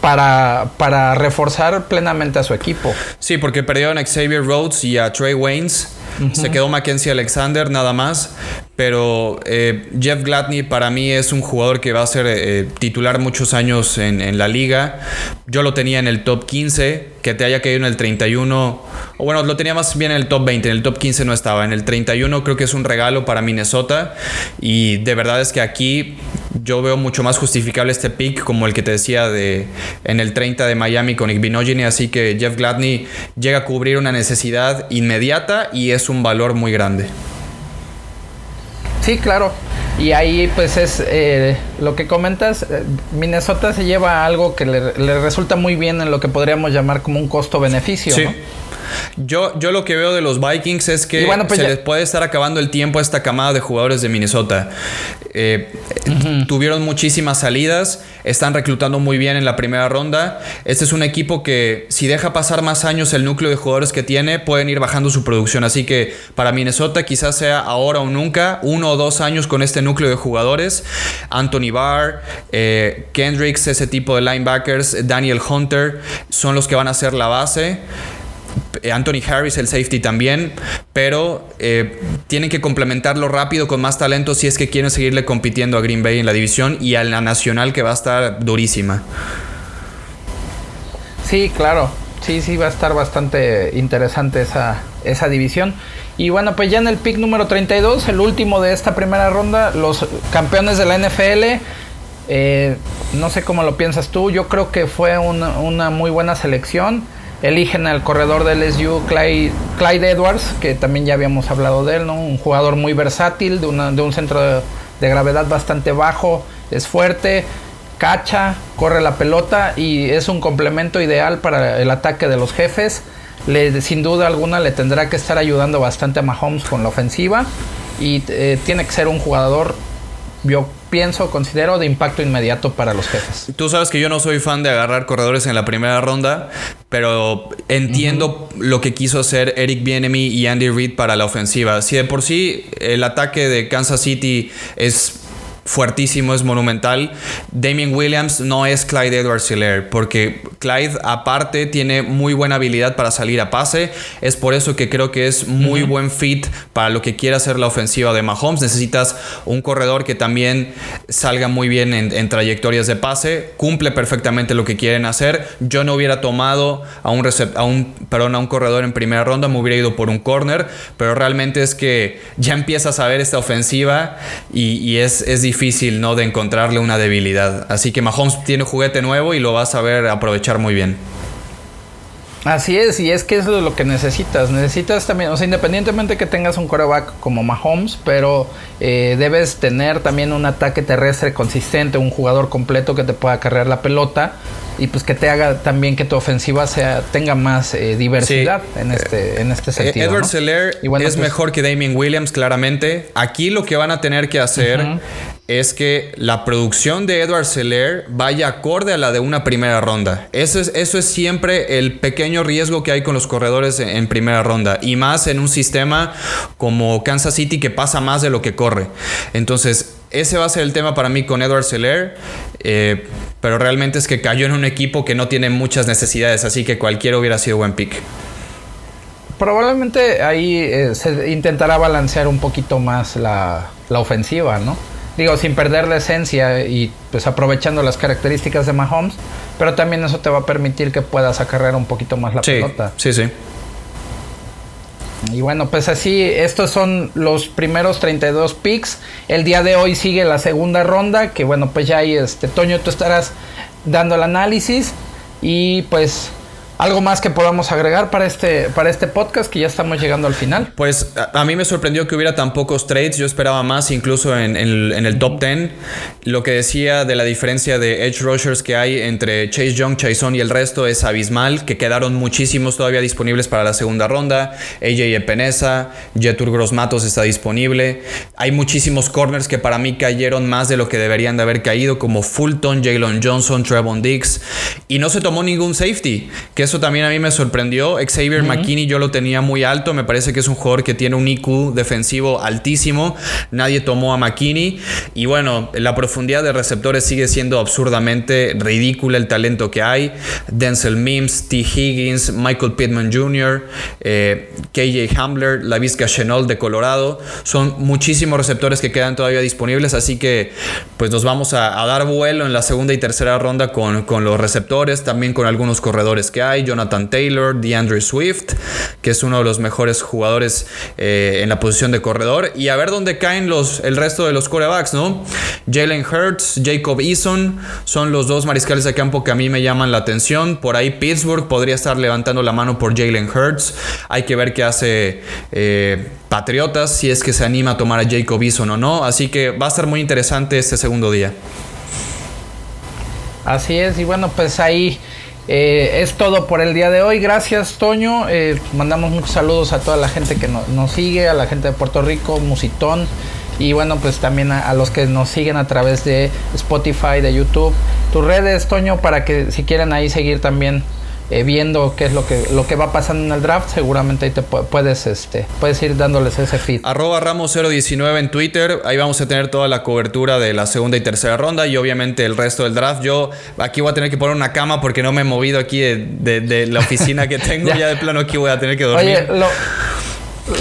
Para, para reforzar plenamente a su equipo. Sí, porque perdieron a Xavier Rhodes y a Trey Waynes. Se quedó Mackenzie Alexander nada más. Pero eh, Jeff Gladney para mí es un jugador que va a ser eh, titular muchos años en, en la liga. Yo lo tenía en el top 15. Que te haya caído en el 31. O bueno, lo tenía más bien en el top 20. En el top 15 no estaba. En el 31 creo que es un regalo para Minnesota. Y de verdad es que aquí yo veo mucho más justificable este pick como el que te decía de en el 30 de Miami con Igbinogini, así que Jeff Gladney llega a cubrir una necesidad inmediata y es un valor muy grande. Sí, claro. Y ahí pues es eh, lo que comentas, eh, Minnesota se lleva algo que le, le resulta muy bien en lo que podríamos llamar como un costo-beneficio. Sí. ¿no? Yo, yo lo que veo de los Vikings es que bueno, pues se ya- les puede estar acabando el tiempo a esta camada de jugadores de Minnesota. Eh, Tuvieron muchísimas salidas, están reclutando muy bien en la primera ronda. Este es un equipo que si deja pasar más años el núcleo de jugadores que tiene, pueden ir bajando su producción. Así que para Minnesota quizás sea ahora o nunca, uno o dos años con este núcleo de jugadores. Anthony Barr, eh, Kendricks, ese tipo de linebackers, Daniel Hunter, son los que van a ser la base. Eh, Anthony Harris, el safety también, pero eh, tienen que complementarlo rápido con más talento si es que quieren seguirle compitiendo a Green Bay en la división y a la nacional que va a estar durísima. Sí, claro. Sí, sí, va a estar bastante interesante esa, esa división. Y bueno, pues ya en el pick número 32, el último de esta primera ronda, los campeones de la NFL. eh, no sé cómo lo piensas tú, yo creo que fue una, una muy buena selección. Eligen al corredor del LSU, Clyde, Clyde Edwards, que también ya habíamos hablado de él, ¿no? Un jugador muy versátil, de, una- de un centro de, de gravedad bastante bajo, es fuerte, cacha, corre la pelota y es un complemento ideal para el ataque de los jefes. Le, sin duda alguna le tendrá que estar ayudando bastante a Mahomes con la ofensiva y eh, tiene que ser un jugador, yo pienso, considero de impacto inmediato para los jefes. Tú sabes que yo no soy fan de agarrar corredores en la primera ronda, pero entiendo lo que quiso hacer Eric Bienemy y Andy Reid para la ofensiva. Si de por sí el ataque de Kansas City es fuertísimo, es monumental. Damien Williams no es Clyde Edwards Hilaire, porque Clyde aparte tiene muy buena habilidad para salir a pase. Es por eso que creo que es muy buen fit para lo que quiera hacer la ofensiva de Mahomes. Necesitas un corredor que también salga muy bien en, en trayectorias de pase, cumple perfectamente lo que quieren hacer. Yo no hubiera tomado a un, a un, perdón, a un corredor en primera ronda, me hubiera ido por un corner, pero realmente es que ya empiezas a ver esta ofensiva y, y es, es difícil ¿no? de encontrarle una debilidad. Así que Mahomes tiene juguete nuevo y lo vas a ver aprovechar muy bien. Así es, y es que es lo que necesitas. Necesitas también, o sea, independientemente que tengas un coreback como Mahomes, pero eh, debes tener también un ataque terrestre consistente, un jugador completo que te pueda cargar la pelota y pues que te haga también que tu ofensiva sea tenga más eh, diversidad en este en este sentido. Edward Seller es pues mejor que Damien Williams, claramente. Aquí lo que van a tener que hacer es que la producción de Edward Seller vaya acorde a la de una primera ronda. Eso es, eso es siempre el pequeño riesgo que hay con los corredores en, primera ronda. Y más en un sistema como Kansas City que pasa más de lo que corre. Entonces, ese va a ser el tema para mí con Edward Seller. Eh, pero realmente es que cayó en un equipo que no tiene muchas necesidades. Así que cualquiera hubiera sido buen pick probablemente ahí eh, se intentará balancear un poquito más la, la ofensiva, ¿no? Digo, sin perder la esencia y pues aprovechando las características de Mahomes, pero también eso te va a permitir que puedas acarrear un poquito más la pelota. Sí, sí. Y bueno, pues así, estos son los primeros 32 picks. El día de hoy sigue la segunda ronda, que bueno, pues ya ahí, este, Toño, tú estarás dando el análisis. Y pues ¿Algo más que podamos agregar para este, para este podcast que ya estamos llegando al final? Pues a, mí me sorprendió que hubiera tan pocos trades. Yo esperaba más, incluso en, el top 10. Lo que decía de la diferencia de edge rushers que hay entre Chase Young, Chason y el resto es abismal, que quedaron muchísimos todavía disponibles para la segunda ronda. AJ Epenesa, Jetur Grossmatos está disponible. Hay muchísimos corners que para mí cayeron más de lo que deberían de haber caído, como Fulton, Jalen Johnson, Trevon Diggs. Y no se tomó ningún safety, que eso también a mí me sorprendió. Xavier McKinney yo lo tenía muy alto. Me parece que es un jugador que tiene un IQ defensivo altísimo. Nadie tomó a McKinney. Y bueno, la profundidad de receptores sigue siendo absurdamente ridícula el talento que hay. Denzel Mims, T. Higgins, Michael Pittman Jr., eh, KJ Hamler, la Vizca Chenol de Colorado. Son muchísimos receptores que quedan todavía disponibles. Así que pues nos vamos a, dar vuelo en la segunda y tercera ronda con, con los receptores. También con algunos corredores que hay. Jonathan Taylor, DeAndre Swift, que es uno de los mejores jugadores eh, en la posición de corredor. Y a ver dónde caen los, el resto de los corebacks, ¿no? Jalen Hurts, Jacob Eason, son los dos mariscales de campo que a mí me llaman la atención. Por ahí Pittsburgh podría estar levantando la mano por Jalen Hurts. Hay que ver qué hace eh, Patriotas, si es que se anima a tomar a Jacob Eason o no. Así que va a estar muy interesante este segundo día. Así es, y bueno, pues ahí eh, es todo por el día de hoy. Gracias, Toño. Eh, mandamos muchos saludos a toda la gente que nos sigue, a la gente de Puerto Rico, Musitón. Y bueno, pues también a, los que nos siguen a través de Spotify, de YouTube. Tus redes, Toño, para que si quieren ahí seguir también eh, viendo qué es lo que, lo que va pasando en el draft, seguramente ahí te puedes, este, puedes ir dándoles ese feed. Arroba Ramos019 en Twitter, ahí vamos a tener toda la cobertura de la segunda y tercera ronda y obviamente el resto del draft. Yo aquí voy a tener que poner una cama porque no me he movido aquí de, la oficina que <laughs> tengo, ya. de plano aquí voy a tener que dormir. Oye, lo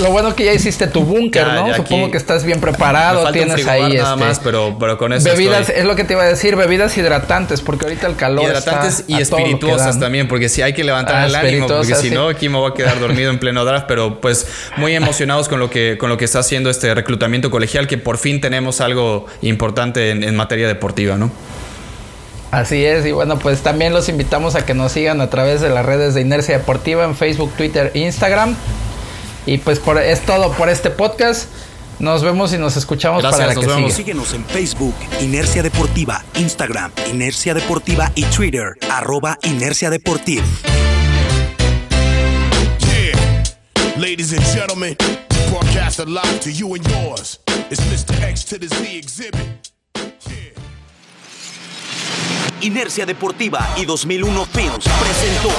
lo bueno que ya hiciste tu búnker, ¿no? Supongo que estás bien preparado, tienes ahí nada este, más, pero, pero con eso bebidas, es lo que te iba a decir, bebidas hidratantes, porque ahorita el calor hidratantes y espirituosas también, porque si hay que levantar ah, el ánimo, porque si no aquí me voy a quedar dormido en pleno draft, pero pues muy emocionados con lo que con lo que está haciendo este reclutamiento colegial, que por fin tenemos algo importante en, en materia deportiva, ¿no? Así es, y bueno, pues también los invitamos a que nos sigan a través de las redes de Inercia Deportiva en Facebook, Twitter, Instagram. Y pues por, es todo por este podcast. Nos vemos y nos escuchamos para la que sigue. Síguenos en Facebook, Inercia Deportiva, Instagram, Inercia Deportiva y Twitter, arroba Inercia Deportiva. Yeah. Ladies and gentlemen, broadcast live to you and yours. It's Mr. X to the Z exhibit. Inercia Deportiva y 2001 Films presentó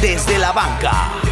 Desde la Banca